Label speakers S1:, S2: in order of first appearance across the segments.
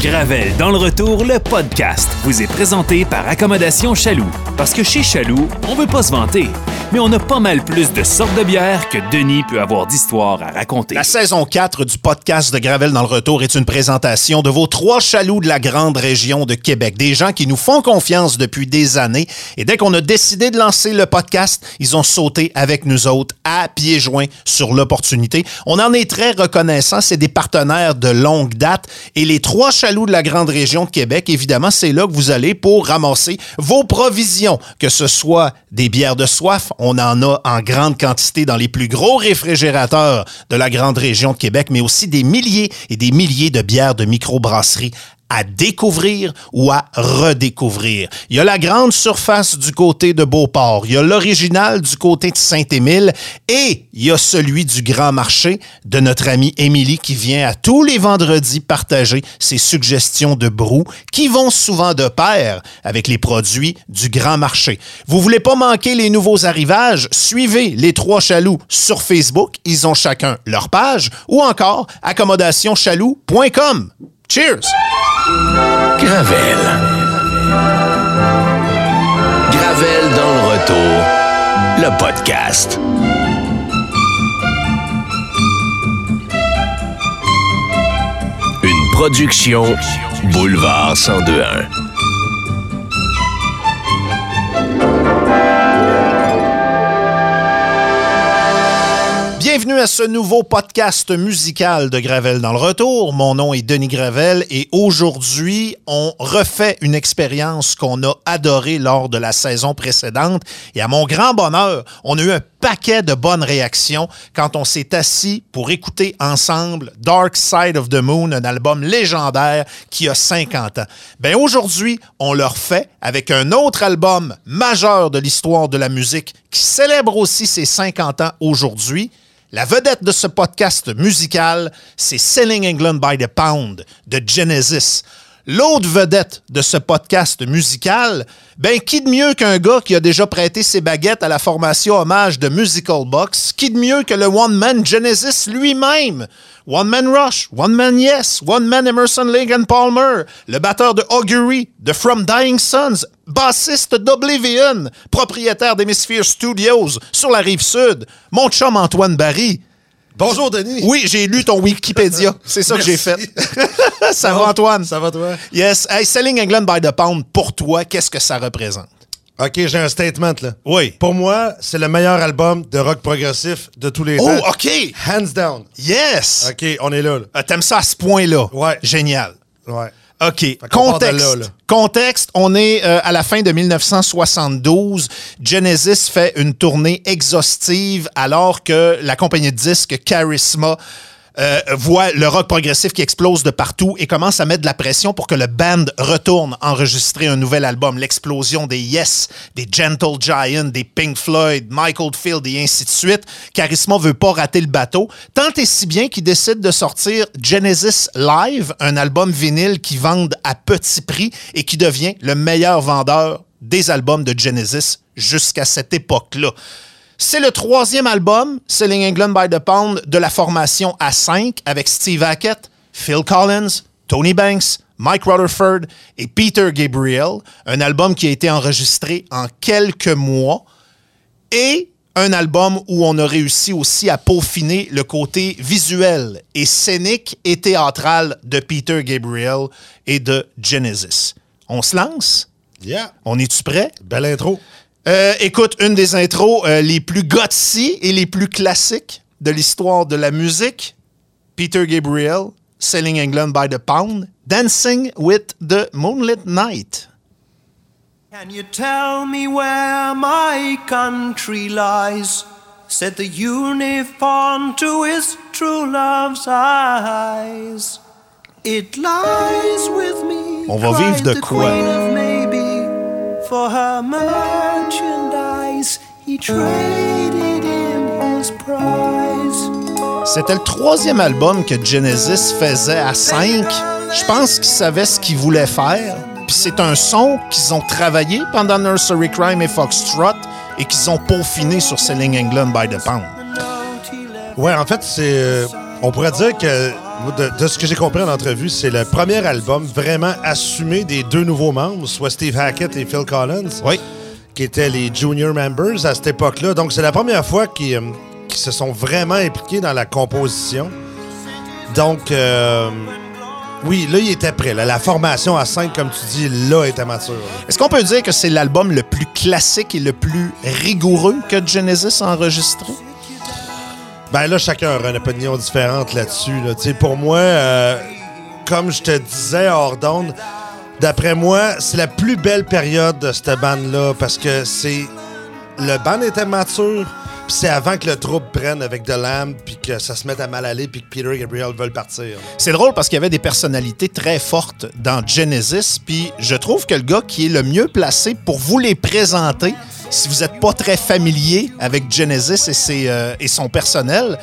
S1: Gravel dans le retour, le podcast vous est présenté par Accommodation Chaloux. Parce que chez Chaloux, on veut pas se vanter, mais on a pas mal plus de sortes de bières que Denis peut avoir d'histoires à raconter.
S2: La saison 4 du podcast de Gravel dans le retour est une présentation de vos trois chaloux de la grande région de Québec. Des gens qui nous font confiance depuis des années. Et dès qu'on a décidé de lancer le podcast, ils ont sauté avec nous autres à pieds joints sur l'opportunité. On en est très reconnaissant. C'est des partenaires de longue date. Et les trois chaloux de la grande région de Québec, évidemment, c'est là que vous allez pour ramasser vos provisions, que ce soit des bières de soif, on en a en grande quantité dans les plus gros réfrigérateurs de la grande région de Québec, mais aussi des milliers et des milliers de bières de microbrasserie à découvrir ou à redécouvrir. Il y a la grande surface du côté de Beauport, il y a l'original du côté de Saint-Émile et il y a celui du Grand Marché de notre amie Émilie qui vient à tous les vendredis partager ses suggestions de brou qui vont souvent de pair avec les produits du Grand Marché. Vous voulez pas manquer les nouveaux arrivages? Suivez les trois chaloux sur Facebook, ils ont chacun leur page ou encore accommodationchaloux.com. Cheers!
S3: Gravel. Gravel dans le retour. Le podcast. Une production Boulevard 1021.
S2: À ce nouveau podcast musical de Gravel dans le retour. Mon nom est Denis Gravel et aujourd'hui, on refait une expérience qu'on a adorée lors de la saison précédente. Et à mon grand bonheur, on a eu un paquet de bonnes réactions quand on s'est assis pour écouter ensemble Dark Side of the Moon, un album légendaire qui a 50 ans. Ben aujourd'hui, on le refait avec un autre album majeur de l'histoire de la musique qui célèbre aussi ses 50 ans aujourd'hui. La vedette de ce podcast musical, c'est Selling England by the Pound de Genesis. L'autre vedette de ce podcast musical, ben qui de mieux qu'un gars qui a déjà prêté ses baguettes à la formation hommage de Musical Box, qui de mieux que le One Man Genesis lui-même, One Man Rush, One Man Yes, One Man Emerson Lake and Palmer, le batteur de Augury, de From Dying Sons, bassiste d'Oblivion, propriétaire d'Hemisphere Studios sur la rive sud, mon chum Antoine Barry.
S4: Bonjour, Denis.
S2: Oui, j'ai lu ton Wikipédia. C'est ça que j'ai fait. ça va, Antoine?
S4: Ça va, toi?
S2: Yes. Hey, Selling England by the Pound, pour toi, qu'est-ce que ça représente?
S4: OK, j'ai un statement, là.
S2: Oui.
S4: Pour moi, c'est le meilleur album de rock progressif de tous les
S2: Oh,
S4: temps.
S2: OK.
S4: Hands down.
S2: Yes.
S4: OK, on est là, là.
S2: Euh, T'aimes ça à ce point-là?
S4: Ouais.
S2: Génial.
S4: Ouais.
S2: OK. Contexte.
S4: là, là.
S2: Contexte, on est euh, à la fin de 1972. Genesis fait une tournée exhaustive alors que la compagnie de disques Charisma euh, voit le rock progressif qui explose de partout et commence à mettre de la pression pour que le band retourne enregistrer un nouvel album. L'explosion des Yes, des Gentle Giant, des Pink Floyd, Michael Field et ainsi de suite. Charisma veut pas rater le bateau. Tant et si bien qu'il décide de sortir Genesis Live, un album vinyle qui vende à petit prix et qui devient le meilleur vendeur des albums de Genesis jusqu'à cette époque-là. C'est le troisième album, Selling England by the Pound, de la formation A5 avec Steve Hackett, Phil Collins, Tony Banks, Mike Rutherford et Peter Gabriel. Un album qui a été enregistré en quelques mois et un album où on a réussi aussi à peaufiner le côté visuel et scénique et théâtral de Peter Gabriel et de Genesis. On se lance?
S4: Yeah.
S2: On est-tu prêt?
S4: Belle intro.
S2: Euh, écoute, une des intros euh, les plus gutsy et les plus classiques de l'histoire de la musique. Peter Gabriel, Selling England by the Pound, Dancing with the Moonlit Night.
S5: Can you tell me where my country lies? Said the uniform to his true love's eyes. It lies with me.
S2: On va vivre de quoi?
S5: For her merchandise, he traded in his prize.
S2: C'était le troisième album que Genesis faisait à 5. Je pense qu'ils savaient ce qu'ils voulaient faire. Puis c'est un son qu'ils ont travaillé pendant Nursery Crime et Foxtrot et qu'ils ont peaufiné sur Selling England by the Pound.
S4: Ouais, en fait, c'est. euh, on pourrait dire que de, de ce que j'ai compris en entrevue, c'est le premier album vraiment assumé des deux nouveaux membres, soit Steve Hackett et Phil Collins,
S2: Oui.
S4: qui étaient les junior members à cette époque-là. Donc, c'est la première fois qu'ils euh, se sont vraiment impliqués dans la composition. Donc, euh, oui, là, il était prêt. là. La formation à 5, comme tu dis, là, était mature.
S2: Est-ce qu'on peut dire que c'est l'album le plus classique et le plus rigoureux que Genesis a enregistré?
S4: Ben là, chacun aura une opinion différente là-dessus. là. Pour moi, euh, comme je te disais hors d'onde, d'après moi, c'est la plus belle période de cette bande-là parce que c'est. Le band était mature, c'est avant que le troupe prenne avec The Lamb, puis que ça se mette à mal aller, puis que Peter et Gabriel veulent partir.
S2: C'est drôle parce qu'il y avait des personnalités très fortes dans Genesis, puis je trouve que le gars qui est le mieux placé pour vous les présenter, si vous n'êtes pas très familier avec Genesis et, ses, euh, et son personnel,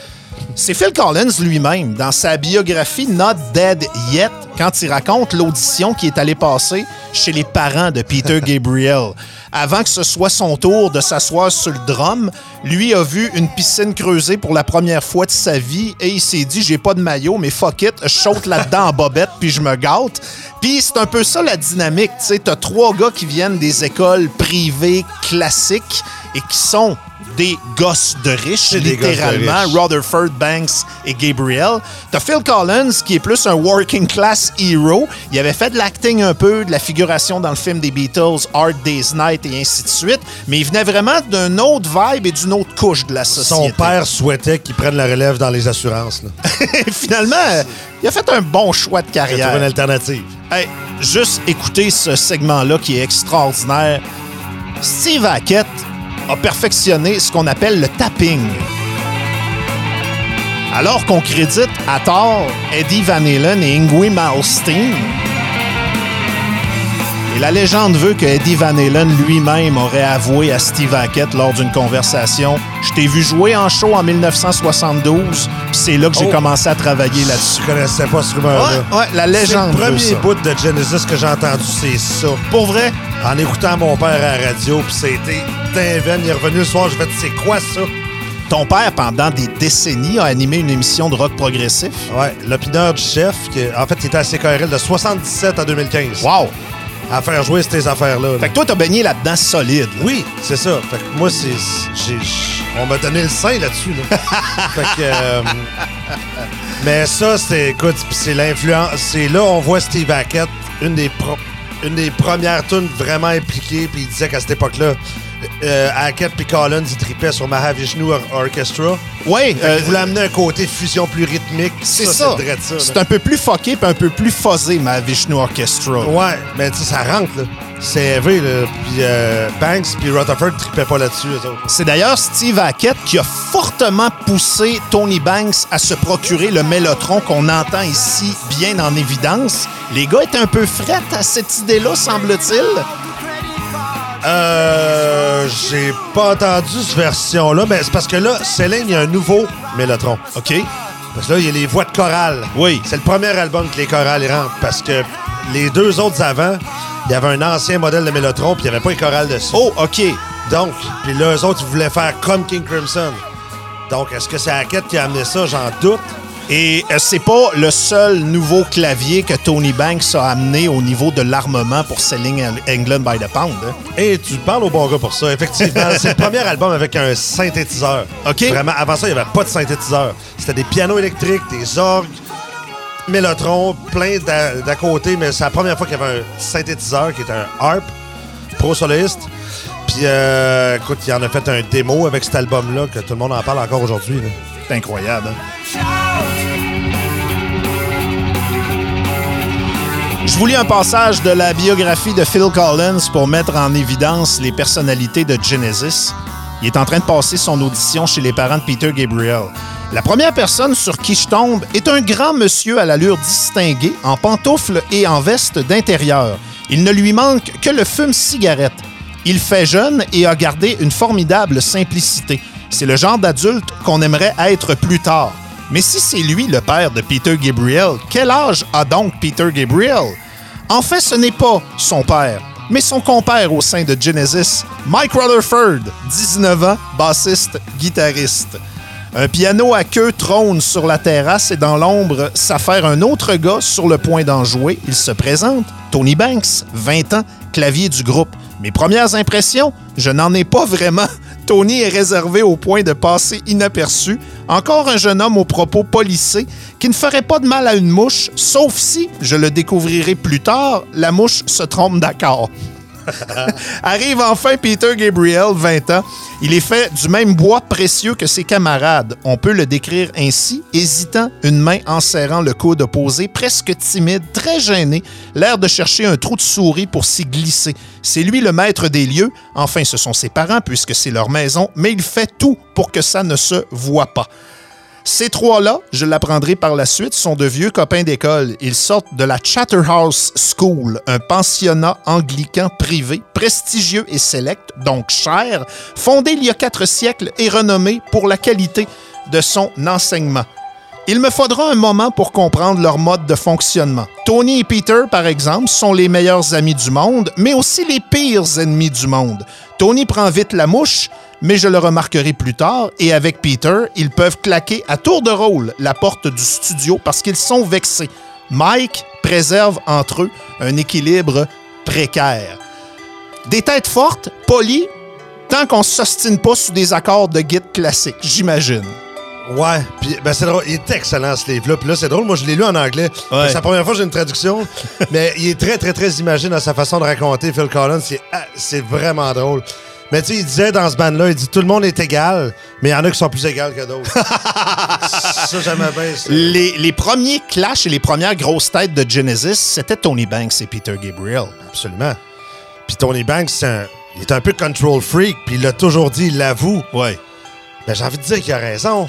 S2: c'est Phil Collins lui-même, dans sa biographie Not Dead Yet, quand il raconte l'audition qui est allée passer chez les parents de Peter Gabriel. Avant que ce soit son tour de s'asseoir sur le drum, lui a vu une piscine creusée pour la première fois de sa vie et il s'est dit j'ai pas de maillot mais fuck it, je saute là-dedans en bobette puis je me gâte. Puis c'est un peu ça la dynamique, tu sais, t'as trois gars qui viennent des écoles privées classiques et qui sont des gosses de riches,
S4: de
S2: littéralement. Rutherford, Banks et Gabriel. T'as Phil Collins, qui est plus un working class hero. Il avait fait de l'acting un peu, de la figuration dans le film des Beatles, Hard Day's Night et ainsi de suite. Mais il venait vraiment d'une autre vibe et d'une autre couche de la société.
S4: Son père souhaitait qu'il prenne la relève dans les assurances. Là.
S2: Finalement, il a fait un bon choix de
S4: Il a trouvé une
S2: carrière.
S4: alternative.
S2: Hey, juste écouter ce segment-là qui est extraordinaire. Steve Hackett a perfectionné ce qu'on appelle le tapping. Alors qu'on crédite à tort Eddie Van Halen et Yngwie Malmsteen. Et la légende veut que Eddie Van Halen lui-même aurait avoué à Steve Hackett lors d'une conversation Je t'ai vu jouer en show en 1972, puis c'est là que j'ai
S4: Oh.
S2: commencé à travailler là-dessus.
S4: Je connaissais pas ce rumeur-là.
S2: Ouais, ouais, la légende
S4: le premier bout de Genesis que j'ai entendu, c'est ça.
S2: Pour vrai,
S4: En écoutant mon père à la radio, puis c'était dingue. Il est revenu le soir, je vais dire, c'est quoi ça?
S2: ton père, pendant des décennies, a animé une émission de rock progressif?
S4: Ouais, l'opineur du chef, qui, en fait, il était à CKRL de 77 à 2015.
S2: Wow!
S4: À faire jouer ces affaires-là. là.
S2: Fait que toi, t'as baigné là-dedans solide. là.
S4: Oui, c'est ça. Fait que moi, c'est. j'ai- On m'a donné le sein là-dessus. Là. fait que. euh, mais ça, c'est. Écoute, c'est l'influence. C'est là, on voit Steve Hackett, une des, pro- une des premières tunes vraiment impliquées. Puis il disait qu'à cette époque-là, euh, Hackett puis Collins, ils tripaient sur Mahavishnu Or- Orchestra.
S2: Oui,
S4: qu'il voulait amener un côté fusion plus rythmique.
S2: Euh, c'est ça.
S4: Ça.
S2: C'est un peu plus fucké puis un peu plus fuzzé, ma Vishnu Orchestra.
S4: Ouais, mais tu sais, ça rentre, là. C'est élevé, là. Puis euh, Banks puis Rutherford tripaient pas là-dessus.
S2: C'est d'ailleurs Steve Hackett qui a fortement poussé Tony Banks à se procurer le mélotron qu'on entend ici bien en évidence. Les gars étaient un peu frettes à cette idée-là, semble-t-il.
S4: Euh. J'ai pas entendu cette version-là, mais c'est parce que là, Céline, il y a un nouveau Mélotron.
S2: OK?
S4: Parce que là, il y a les voix de chorale.
S2: Oui.
S4: C'est le premier album que les chorales rentrent. Parce que les deux autres avant, il y avait un ancien modèle de Mélotron, puis il n'y avait pas les chorales dessus.
S2: Oh, OK.
S4: Donc, puis là, eux autres, ils voulaient faire comme King Crimson. Donc, est-ce que c'est Hackett qui a amené ça? J'en doute.
S2: Et euh, c'est pas le seul nouveau clavier que Tony Banks a amené au niveau de l'armement pour Selling England by the Pound. hein.
S4: Et tu parles au bon gars pour ça, effectivement. c'est le premier album avec un synthétiseur.
S2: OK.
S4: Vraiment, avant ça, il n'y avait pas de synthétiseur. C'était des pianos électriques, des orgues, Mélotron, plein d'à côté, mais c'est la première fois qu'il y avait un synthétiseur qui était un harp, pro soloiste. Puis, euh, écoute, il en a fait un démo avec cet album-là que tout le monde en parle encore aujourd'hui.
S2: C'est incroyable. hein. Je vous lis un passage de la biographie de Phil Collins pour mettre en évidence les personnalités de Genesis. Il est en train de passer son audition chez les parents de Peter Gabriel. La première personne sur qui je tombe est un grand monsieur à l'allure distinguée, en pantoufles et en veste d'intérieur. Il ne lui manque que le fume-cigarette. Il fait jeune et a gardé une formidable simplicité. C'est le genre d'adulte qu'on aimerait être plus tard. Mais si c'est lui le père de Peter Gabriel, quel âge a donc Peter Gabriel? En fait, ce n'est pas son père, mais son compère au sein de Genesis, Mike Rutherford, 19 ans, bassiste, guitariste. Un piano à queue trône sur la terrasse et dans l'ombre s'affaire un autre gars sur le point d'en jouer. Il se présente, Tony Banks, 20 ans, clavier du groupe. Mes premières impressions, je n'en ai pas vraiment. Tony est réservé au point de passer inaperçu. Encore un jeune homme aux propos polissés qui ne ferait pas de mal à une mouche, sauf si, je le découvrirai plus tard, la mouche se trompe d'accord. Arrive enfin Peter Gabriel, 20 ans. Il est fait du même bois précieux que ses camarades. On peut le décrire ainsi, hésitant, une main en serrant le coude opposé, presque timide, très gêné, l'air de chercher un trou de souris pour s'y glisser. C'est lui le maître des lieux. Enfin, ce sont ses parents puisque c'est leur maison, mais il fait tout pour que ça ne se voit pas. Ces trois-là, je l'apprendrai par la suite, sont de vieux copains d'école. Ils sortent de la Chatterhouse School, un pensionnat anglican privé, prestigieux et sélect, donc cher, fondé il y a quatre siècles et renommé pour la qualité de son enseignement. Il me faudra un moment pour comprendre leur mode de fonctionnement. Tony et Peter, par exemple, sont les meilleurs amis du monde, mais aussi les pires ennemis du monde. Tony prend vite la mouche, mais je le remarquerai plus tard, et avec Peter, ils peuvent claquer à tour de rôle la porte du studio parce qu'ils sont vexés. Mike préserve entre eux un équilibre précaire. Des têtes fortes, polies, tant qu'on ne s'ostine pas sur des accords de guide classiques, j'imagine.
S4: Ouais, puis ben c'est drôle, il est excellent ce livre-là. Puis là, c'est drôle, moi je l'ai lu en anglais.
S2: Ouais.
S4: C'est la première fois que j'ai une traduction, mais il est très, très, très imagé dans sa façon de raconter Phil Collins. C'est, ah, c'est vraiment drôle. Mais tu sais, il disait dans ce band-là, il dit tout le monde est égal, mais il y en a qui sont plus égales que d'autres. ça, j'aimais bien ça.
S2: Les, les premiers clashs et les premières grosses têtes de Genesis, c'était Tony Banks et Peter Gabriel.
S4: Absolument. Puis Tony Banks, c'est un- il est un peu control freak, puis il l'a toujours dit, il l'avoue.
S2: Ouais.
S4: Ben, j'ai envie de dire qu'il a raison.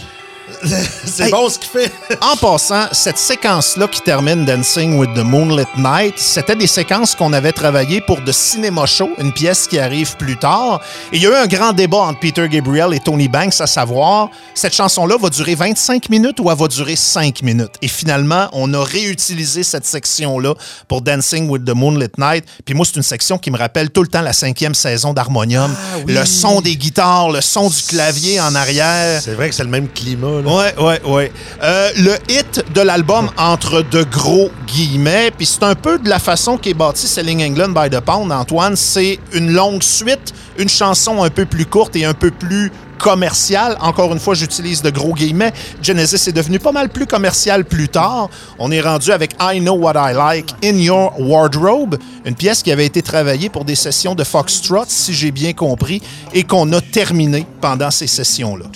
S4: c'est
S2: Hey.
S4: bon ce qu'il fait.
S2: En passant, cette séquence-là qui termine Dancing with the Moonlit Night, c'était des séquences qu'on avait travaillées pour The Cinema Show, une pièce qui arrive plus tard. Et il y a eu un grand débat entre Peter Gabriel et Tony Banks à savoir, cette chanson-là va durer 25 minutes ou elle va durer 5 minutes? Et finalement, on a réutilisé cette section-là pour Dancing with the Moonlit Night. Puis moi, c'est une section qui me rappelle tout le temps la cinquième saison d'Harmonium. Le son des guitares, le son du clavier en arrière.
S4: C'est vrai que c'est le même climat. Là.
S2: Ouais, ouais, ouais. Euh, le hit de l'album entre de gros guillemets, puis c'est un peu de la façon qu'est bâti Selling England by the Pound, Antoine. C'est une longue suite, une chanson un peu plus courte et un peu plus commerciale. Encore une fois, j'utilise de gros guillemets. Genesis est devenu pas mal plus commercial plus tard. On est rendu avec I Know What I Like in Your Wardrobe, une pièce qui avait été travaillée pour des sessions de Foxtrot, si j'ai bien compris, et qu'on a terminé pendant ces sessions-là.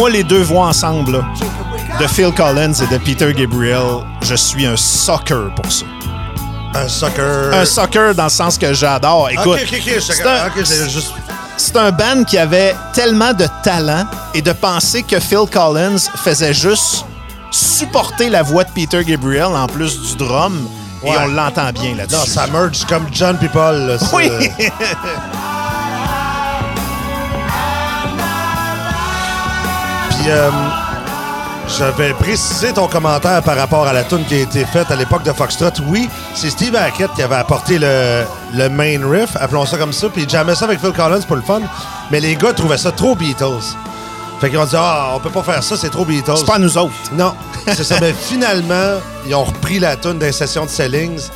S2: Moi, les deux voix ensemble, là, de Phil Collins et de Peter Gabriel, je suis un sucker pour ça.
S4: Un sucker.
S2: Un sucker dans le sens que j'adore. Écoute,
S4: ok, ok. je-
S2: c'est un-
S4: juste.
S2: c'est un band qui avait tellement de talent et de penser que Phil Collins faisait juste supporter la voix de Peter Gabriel en plus du drum. Et on l'entend bien là-dessus.
S4: Non, ça merge comme John là, c'est-
S2: Oui!
S4: Puis, euh, je vais préciser ton commentaire par rapport à la tune qui a été faite à l'époque de Foxtrot. Oui, c'est Steve Hackett qui avait apporté le, le main riff, appelons ça comme ça, puis il jammait ça avec Phil Collins pour le fun. Mais les gars trouvaient ça trop Beatles. Fait qu'ils ont dit, ah, on peut pas faire ça, c'est trop Beatles.
S2: C'est pas nous autres.
S4: Non, c'est ça. Mais finalement, ils ont repris la tune des sessions de Sellings.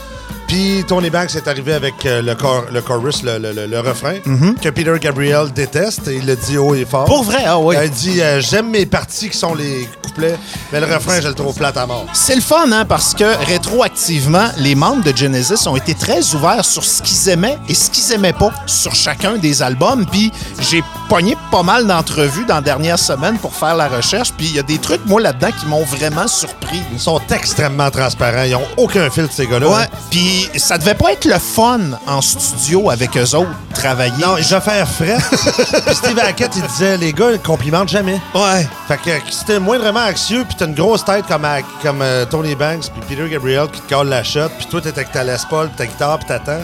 S4: Puis Tony Banks est arrivé avec euh, le, cor- le chorus, le, le- le- le refrain, que Peter Gabriel déteste. Et il le dit haut et fort.
S2: Pour vrai, ah oui.
S4: Il dit euh, J'aime mes parties qui sont les couplets, mais le refrain, je le trouve plate à mort.
S2: C'est le fun, hein, parce que rétroactivement, les membres de Genesis ont été très ouverts sur ce qu'ils aimaient et ce qu'ils aimaient pas sur chacun des albums. Puis j'ai pogné pas mal d'entrevues dans la dernière semaine pour faire la recherche. Puis il y a des trucs, moi, là-dedans, qui m'ont vraiment surpris.
S4: Ils sont extrêmement transparents. Ils ont aucun filtre, ces gars-là.
S2: Ouais, puis ça devait pas être le fun en studio avec eux autres, travailler.
S4: Non, je vais faire frais. Puis Steve Hackett, il disait Les gars, ils complimentent jamais.
S2: Ouais.
S4: Fait que si t'es moindrement anxieux, puis t'as une grosse tête comme, à- comme euh, Tony Banks, puis Peter Gabriel qui te colle la shot, puis toi t'es avec ta Les Paul, puis ta guitare, puis t'attends,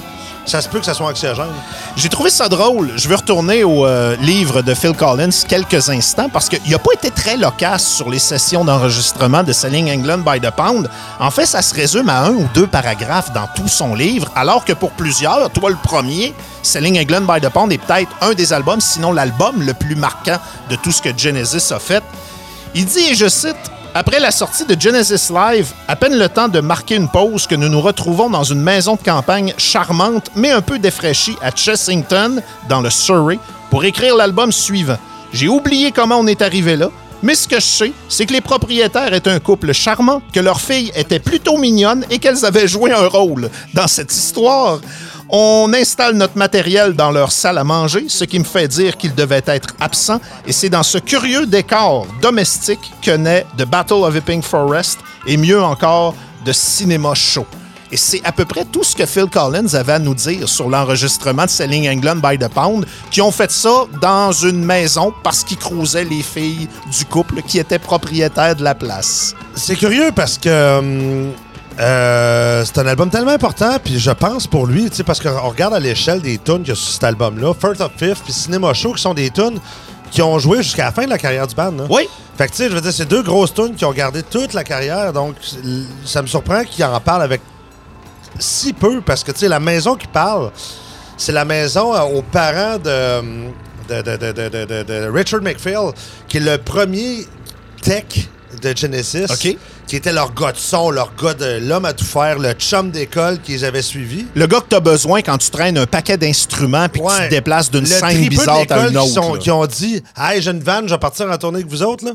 S4: ça se peut que ça soit anxiogène.
S2: J'ai trouvé ça drôle. Je veux retourner au euh, livre de Phil Collins quelques instants parce qu'il n'a pas été très loquace sur les sessions d'enregistrement de Selling England by the Pound. En fait, ça se résume à un ou deux paragraphes dans tout son livre, alors que pour plusieurs, toi le premier, Selling England by the Pound est peut-être un des albums, sinon l'album le plus marquant de tout ce que Genesis a fait. Il dit, et je cite, après la sortie de Genesis Live, à peine le temps de marquer une pause que nous nous retrouvons dans une maison de campagne charmante mais un peu défraîchie à Chessington, dans le Surrey, pour écrire l'album suivant. J'ai oublié comment on est arrivé là, mais ce que je sais, c'est que les propriétaires étaient un couple charmant, que leur fille était plutôt mignonne et qu'elles avaient joué un rôle dans cette histoire. On installe notre matériel dans leur salle à manger, ce qui me fait dire qu'ils devaient être absents, et c'est dans ce curieux décor domestique que naît The Battle of Epping Forest, et mieux encore, de Cinéma Show. Et c'est à peu près tout ce que Phil Collins avait à nous dire sur l'enregistrement de Selling England by the Pound, qui ont fait ça dans une maison parce qu'ils cruisaient les filles du couple qui étaient propriétaires de la place.
S4: C'est curieux parce que hum, euh, c'est un album tellement important, puis je pense pour lui, tu sais, parce qu'on regarde à l'échelle des tunes qu'il y a sur cet album-là, First of Fifth puis Cinema Show, qui sont des tunes qui ont joué jusqu'à la fin de la carrière du band. là.
S2: Oui.
S4: Fait que, tu sais, je veux dire, c'est deux grosses tunes qui ont gardé toute la carrière, donc ça me surprend qu'il en parle avec si peu, parce que, tu sais, la maison qui parle, c'est la maison euh, aux parents de, de, de- de- de- de- de- de Richard McPhail, qui est le premier tech de Genesis,
S2: OK.
S4: Qui était leur gars de son, leur gars de l'homme à tout faire, le chum d'école qu'ils avaient suivi.
S2: Le gars que t'as besoin quand tu traînes un paquet d'instruments puis que tu te déplaces d'une scène bizarre à une
S4: qui,
S2: autre.
S4: sont-
S2: là.
S4: qui ont dit Hey, j'ai une vanne, je vais partir en tournée avec vous autres. Là.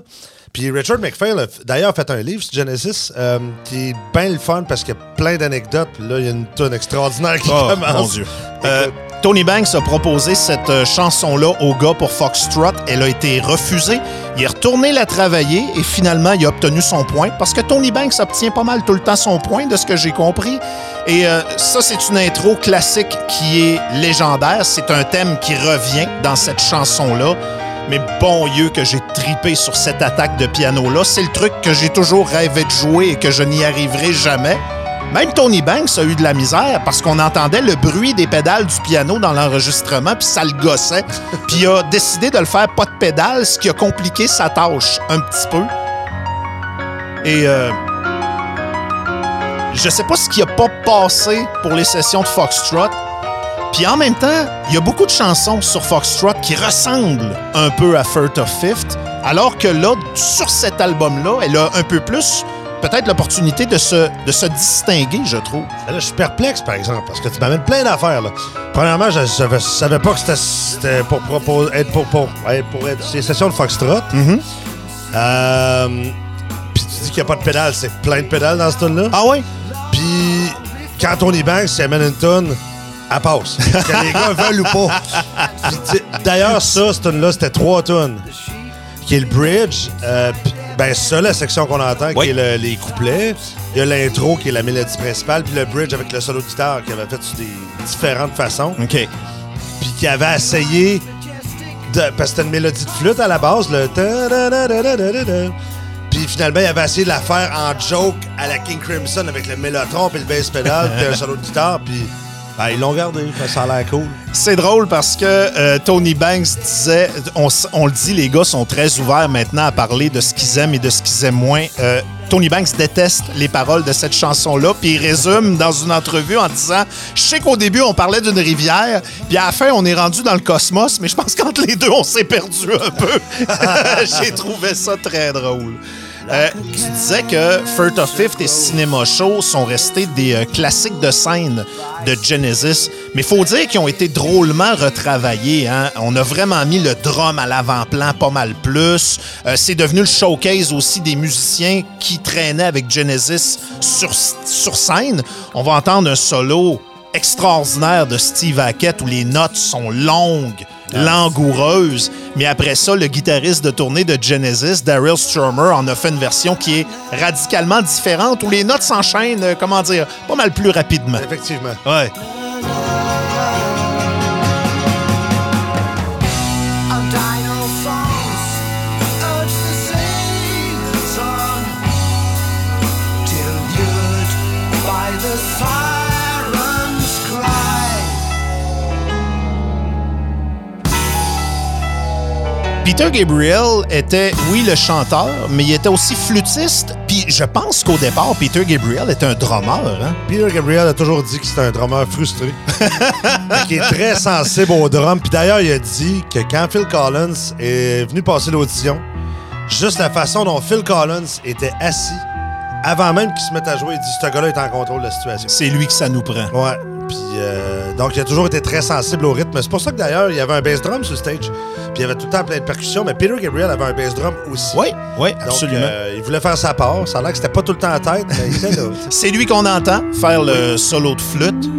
S4: Puis Richard McPhail, a d'ailleurs, fait un livre sur Genesis euh, qui est bien le fun parce qu'il y a plein d'anecdotes. Puis Là, il y a une tonne extraordinaire qui
S2: Oh,
S4: commence.
S2: mon Dieu. Euh, Tony Banks a proposé cette euh, chanson-là au gars pour Foxtrot. Elle a été refusée. Il est retourné la travailler et finalement, il a obtenu son point parce que Tony Banks obtient pas mal tout le temps son point, de ce que j'ai compris. Et euh, ça, c'est une intro classique qui est légendaire. C'est un thème qui revient dans cette chanson-là. Mais bon Dieu que j'ai tripé sur cette attaque de piano-là. C'est le truc que j'ai toujours rêvé de jouer et que je n'y arriverai jamais. Même Tony Banks a eu de la misère parce qu'on entendait le bruit des pédales du piano dans l'enregistrement, puis ça le gossait. Puis il a décidé de le faire pas de pédales, ce qui a compliqué sa tâche un petit peu. Et euh, je sais pas ce qui a pas passé pour les sessions de Foxtrot. Puis en même temps, il y a beaucoup de chansons sur Foxtrot qui ressemblent un peu à First of Fifth, alors que là, sur cet album-là, elle a un peu plus peut-être l'opportunité de se, de se distinguer, je trouve.
S4: Là, je suis perplexe, par exemple, parce que tu m'amènes plein d'affaires. là. Premièrement, je savais, je savais pas que c'était- c'était pour, proposer, être pour, pour, être pour être ces sessions de Foxtrot. Euh, Puis tu dis qu'il n'y a pas de pédale, c'est plein de pédales dans ce tune-là.
S2: Ah ouais?
S4: Puis quand Tony Banks s'y amène une tonne, elle passe. que les gars veulent ou pas? Puis, D'ailleurs, ça, cette tune-là, c'était trois tonnes. Qui est le bridge. euh, ben, ça, la section qu'on entend,
S2: Oui.
S4: qui est le- les couplets. Il y a l'intro, qui est la mélodie principale. Puis le bridge avec le solo de guitare, qu'il avait fait sur des différentes façons.
S2: OK.
S4: Puis qui avait essayé. De, parce que c'était une mélodie de flûte à la base, le. Puis finalement, il avait essayé de la faire en joke à la King Crimson avec le mélotron puis le bass pedal puis un solo de guitare. Puis ben, ils l'ont gardé. Ça a l'air cool.
S2: C'est drôle parce que euh, Tony Banks disait, on, le dit, les gars sont très ouverts maintenant à parler de ce qu'ils aiment et de ce qu'ils aiment moins. Euh, Tony Banks déteste les paroles de cette chanson-là, puis il résume dans une entrevue en disant Je sais qu'au début, on parlait d'une rivière, puis à la fin, on est rendu dans le cosmos, mais je pense qu'entre les deux, on s'est perdu un peu. J'ai trouvé ça très drôle. Euh, tu disais que First of Fifth et Cinema Show sont restés des euh, classiques de scène de Genesis, mais faut dire qu'ils ont été drôlement retravaillés. hein. On a vraiment mis le drum à l'avant-plan pas mal plus. Euh, C'est devenu le showcase aussi des musiciens qui traînaient avec Genesis sur, sur scène. On va entendre un solo extraordinaire de Steve Hackett où les notes sont longues, langoureuses. Mais après ça, le guitariste de tournée de Genesis, Daryl Strummer, en a fait une version qui est radicalement différente où les notes s'enchaînent, euh, comment dire, pas mal plus rapidement.
S4: Effectivement.
S2: Ouais. Peter Gabriel était, oui, le chanteur, mais il était aussi flûtiste. Puis je pense qu'au départ, Peter Gabriel était un drummer. Hein?
S4: Peter Gabriel a toujours dit que c'était un drummer frustré. qui est très sensible au drum. Puis d'ailleurs, il a dit que quand Phil Collins est venu passer l'audition, juste la façon dont Phil Collins était assis, avant même qu'il se mette à jouer, il dit ce gars-là est en contrôle de la situation.
S2: C'est lui que ça nous prend.
S4: Ouais. Puis, euh, donc, il a toujours été très sensible au rythme. C'est pour ça que d'ailleurs, il y avait un bass drum sur le stage. Puis, il y avait tout le temps plein de percussions. Mais Peter Gabriel avait un bass drum aussi.
S2: Oui, oui,
S4: Donc,
S2: absolument.
S4: euh, il voulait faire sa part. Ça a l'air que c'était pas tout le temps en tête, mais il était là.
S2: C'est lui qu'on entend faire le solo de flûte.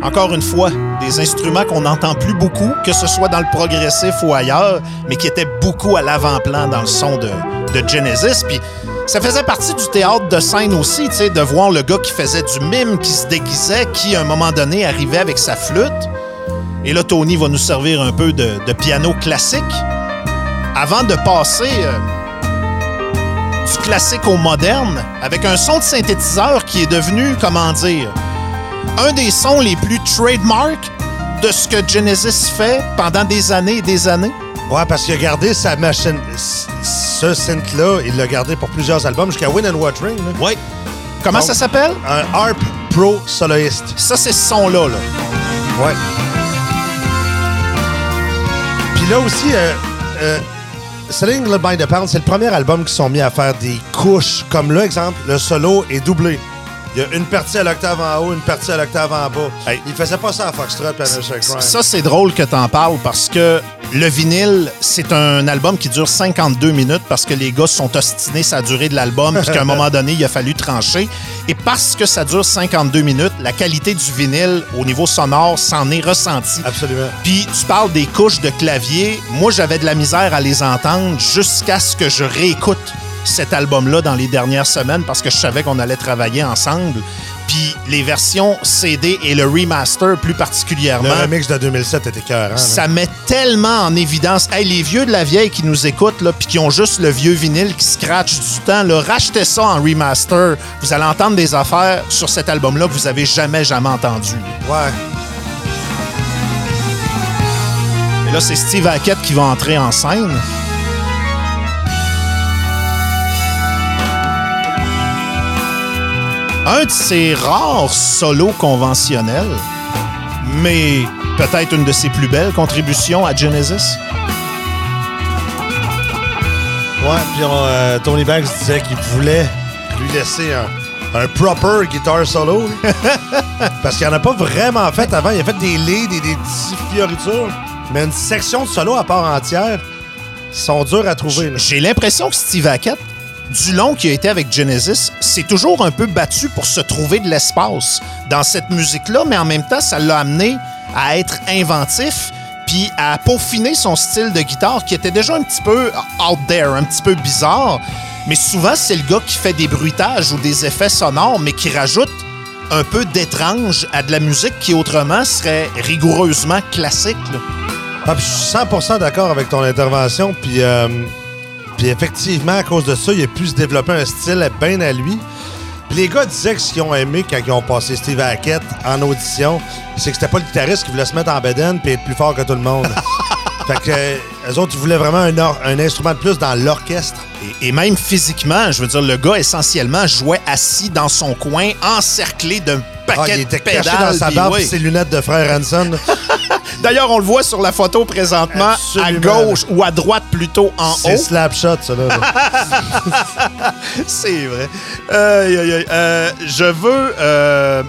S2: Encore une fois, des instruments qu'on n'entend plus beaucoup, que ce soit dans le progressif ou ailleurs, mais qui étaient beaucoup à l'avant-plan dans le son de, de Genesis. Puis ça faisait partie du théâtre de scène aussi, tu de voir le gars qui faisait du mime, qui se déguisait, qui à un moment donné arrivait avec sa flûte. Et là, Tony va nous servir un peu de, de piano classique avant de passer euh, du classique au moderne avec un son de synthétiseur qui est devenu, comment dire, un des sons les plus trademark de ce que Genesis fait pendant des années et des années.
S4: Ouais, parce qu'il a gardé sa machine. Ce synth-là, il l'a gardé pour plusieurs albums jusqu'à Win and Watering. là.
S2: Oui. Comment
S4: Donc-
S2: ça s'appelle?
S4: Un Harp Pro soloiste.
S2: Ça, c'est ce son-là. Là.
S4: Ouais. Puis là aussi, euh, euh, Selling Led by the Pound, c'est le premier album qui sont mis à faire des couches. Comme là, exemple, le solo est doublé. Il y a une partie à l'octave en haut, une partie à l'octave en bas.
S2: Hey.
S4: Il faisait pas ça à Foxtrot et à Crime.
S2: Ça, c'est drôle que t'en parles parce que le vinyle, c'est un album qui dure 52 minutes parce que les gars se sont ostinés sa durée de l'album puis qu'à un moment donné, il a fallu trancher. Et parce que ça dure 52 minutes, la qualité du vinyle au niveau sonore s'en est ressentie.
S4: Absolument.
S2: Puis tu parles des couches de clavier. Moi, j'avais de la misère à les entendre jusqu'à ce que je réécoute cet album-là dans les dernières semaines parce que je savais qu'on allait travailler ensemble. Puis les versions CD et le remaster plus
S4: Le
S2: particulièrement,
S4: remix de 2007 était cœur.
S2: ça met tellement en évidence. Hey, les vieux de la vieille qui nous écoutent, là, puis qui ont juste le vieux vinyle qui scratch du temps, là, rachetez ça en remaster. Vous allez entendre des affaires sur cet album-là que vous avez jamais, jamais entendu.
S4: Ouais.
S2: Et là, c'est Steve Hackett qui va entrer en scène. Un de ses rares solos conventionnels, mais peut-être une de ses plus belles contributions à Genesis.
S4: Ouais, puis euh, Tony Banks disait qu'il voulait lui laisser un, un proper guitar solo. Parce qu'il en a pas vraiment fait avant. Il a fait des leads et des petits fioritures. Mais une section de solo à part entière sont dures à trouver.
S2: J'ai l'impression que Steve Hackett, du long qui a été avec Genesis, s'est toujours un peu battu pour se trouver de l'espace dans cette musique-là, mais en même temps, ça l'a amené à être inventif puis à peaufiner son style de guitare qui était déjà un petit peu out there, un petit peu bizarre. Mais souvent, c'est le gars qui fait des bruitages ou des effets sonores, mais qui rajoute un peu d'étrange à de la musique qui autrement serait rigoureusement classique.
S4: Ah, je suis 100% d'accord avec ton intervention. Puis, euh, puis effectivement, à cause de ça, il a pu se développer un style bien à lui. Puis les gars disaient que ce qu'ils ont aimé quand ils ont passé Steve Hackett en audition, c'est que c'était pas le guitariste qui voulait se mettre en bedaine puis être plus fort que tout le monde. fait que euh, eux autres, ils voulaient vraiment un, or- un instrument de plus dans l'orchestre.
S2: Et, et même physiquement, je veux dire, le gars essentiellement jouait assis dans son coin, encerclé d'un
S4: Ah,
S2: paquet
S4: il était
S2: de pédales.
S4: caché dans sa barbe ses lunettes de frère Hanson.
S2: D'ailleurs, on le voit sur la photo présentement,
S4: Absolument.
S2: à gauche ou à droite plutôt en
S4: C'est
S2: haut.
S4: Slapshot, ça, là.
S2: C'est vrai. Euh, je veux euh,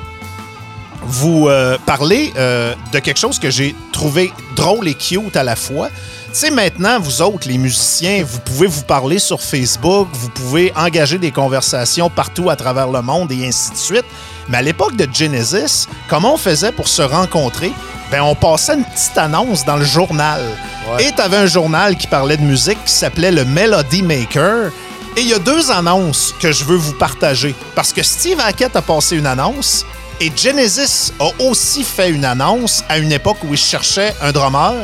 S2: vous euh, parler de quelque chose que j'ai trouvé drôle et cute à la fois. Tu sais, maintenant, vous autres, les musiciens, vous pouvez vous parler sur Facebook, vous pouvez engager des conversations partout à travers le monde et ainsi de suite. Mais à l'époque de Genesis, comment on faisait pour se rencontrer? Ben, on passait une petite annonce dans le journal.
S4: Ouais.
S2: Et tu avais un journal qui parlait de musique qui s'appelait le Melody Maker. Et il y a deux annonces que je veux vous partager. Parce que Steve Hackett a passé une annonce et Genesis a aussi fait une annonce à une époque où il cherchait un drummer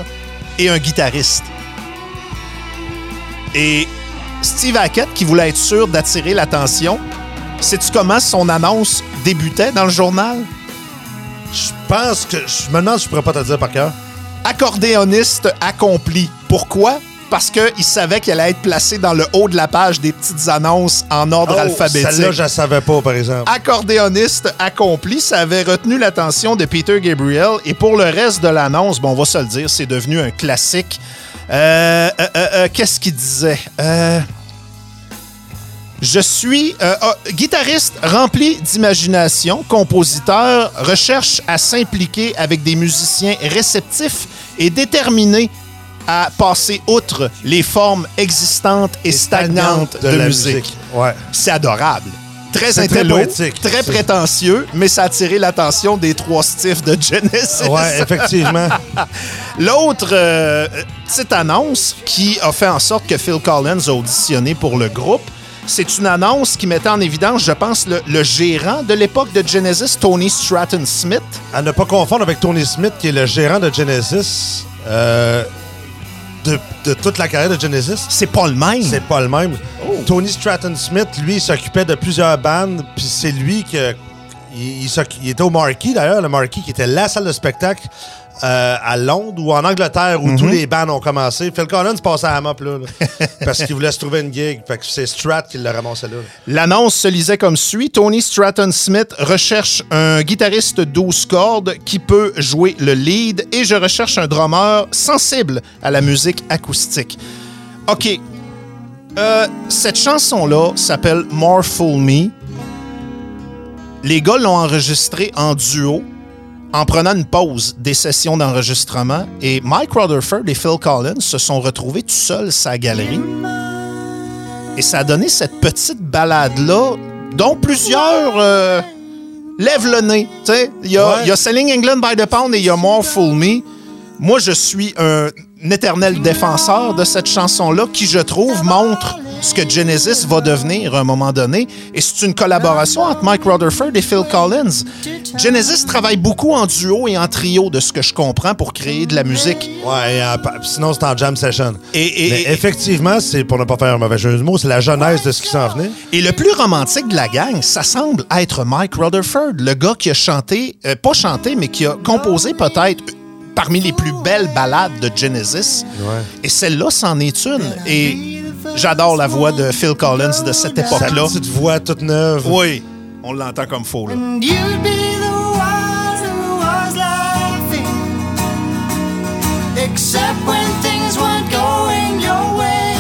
S2: et un guitariste. Et Steve Hackett, qui voulait être sûr d'attirer l'attention, sais-tu comment son annonce débutait dans le journal?
S4: Je pense que. Je me demande si je pourrais pas te le dire par cœur.
S2: accordéoniste accompli. Pourquoi? Parce qu'il savait qu'elle allait être placée dans le haut de la page des petites annonces en ordre
S4: Oh,
S2: alphabétique.
S4: Celle-là, je la savais pas, par exemple.
S2: Accordéoniste accompli, ça avait retenu l'attention de Peter Gabriel. Et pour le reste de l'annonce, bon, on va se le dire, c'est devenu un classique. Euh, euh, euh, euh, Qu'est-ce qu'il disait? Euh, je suis euh, ah, guitariste rempli d'imagination, compositeur, recherche à s'impliquer avec des musiciens réceptifs et déterminés à passer outre les formes existantes et, stagnantes de,
S4: la
S2: musique.
S4: Ouais.
S2: C'est adorable. Très intello, très prétentieux, mais ça a attiré l'attention des trois Stiffs de Genesis.
S4: Ouais, effectivement.
S2: L'autre euh, petite annonce qui a fait en sorte que Phil Collins a auditionné pour le groupe, c'est une annonce qui mettait en évidence, je pense, le, le gérant de l'époque de Genesis, Tony Stratton Smith.
S4: À ne pas confondre avec Tony Smith, qui est le gérant de Genesis, euh, de, de toute la carrière de Genesis.
S2: C'est pas le même.
S4: C'est pas le même. Tony Stratton Smith, lui, il s'occupait de plusieurs bandes, puis c'est lui que. Il, il était au Marquis, d'ailleurs, le Marquis, qui était la salle de spectacle euh, à Londres ou en Angleterre, où tous les bands ont commencé. Phil Collins passait à la mop, là, là, parce qu'il voulait se trouver une gig. Fait que c'est Strat qui l'a ramassé là.
S2: L'annonce se lisait comme suit. Tony Stratton Smith recherche un guitariste 12 cordes qui peut jouer le lead et je recherche un drummer sensible à la musique acoustique. OK. Euh, cette chanson-là s'appelle More Fool Me. Les gars l'ont enregistrée en duo en prenant une pause des sessions d'enregistrement et Mike Rutherford et Phil Collins se sont retrouvés tout seuls sa galerie. Et ça a donné cette petite balade-là, dont plusieurs euh, lèvent le nez. Il y,
S4: Ouais.
S2: y a Selling England by the Pound et il y a More Fool Me. Moi, je suis un éternel défenseur de cette chanson-là qui, je trouve, montre ce que Genesis va devenir à un moment donné. Et c'est une collaboration entre Mike Rutherford et Phil Collins. Genesis travaille beaucoup en duo et en trio, de ce que je comprends, pour créer de la musique.
S4: Ouais, euh, sinon, c'est en jam session.
S2: Et- et-
S4: Mais effectivement, c'est pour ne pas faire un mauvais jeu de mots, c'est la jeunesse de ce qui s'en venait.
S2: Et le plus romantique de la gang, ça semble être Mike Rutherford, le gars qui a chanté, euh, pas chanté, mais qui a composé peut-être parmi les plus belles ballades de Genesis.
S4: Ouais.
S2: Et celle-là, c'en est une. Et j'adore la voix de Phil Collins de cette
S4: Sa
S2: époque-là.
S4: petite voix toute neuve.
S2: Oui, on l'entend comme faux. Là.
S5: And you'd be the ones who was laughing, except when things weren't going your way.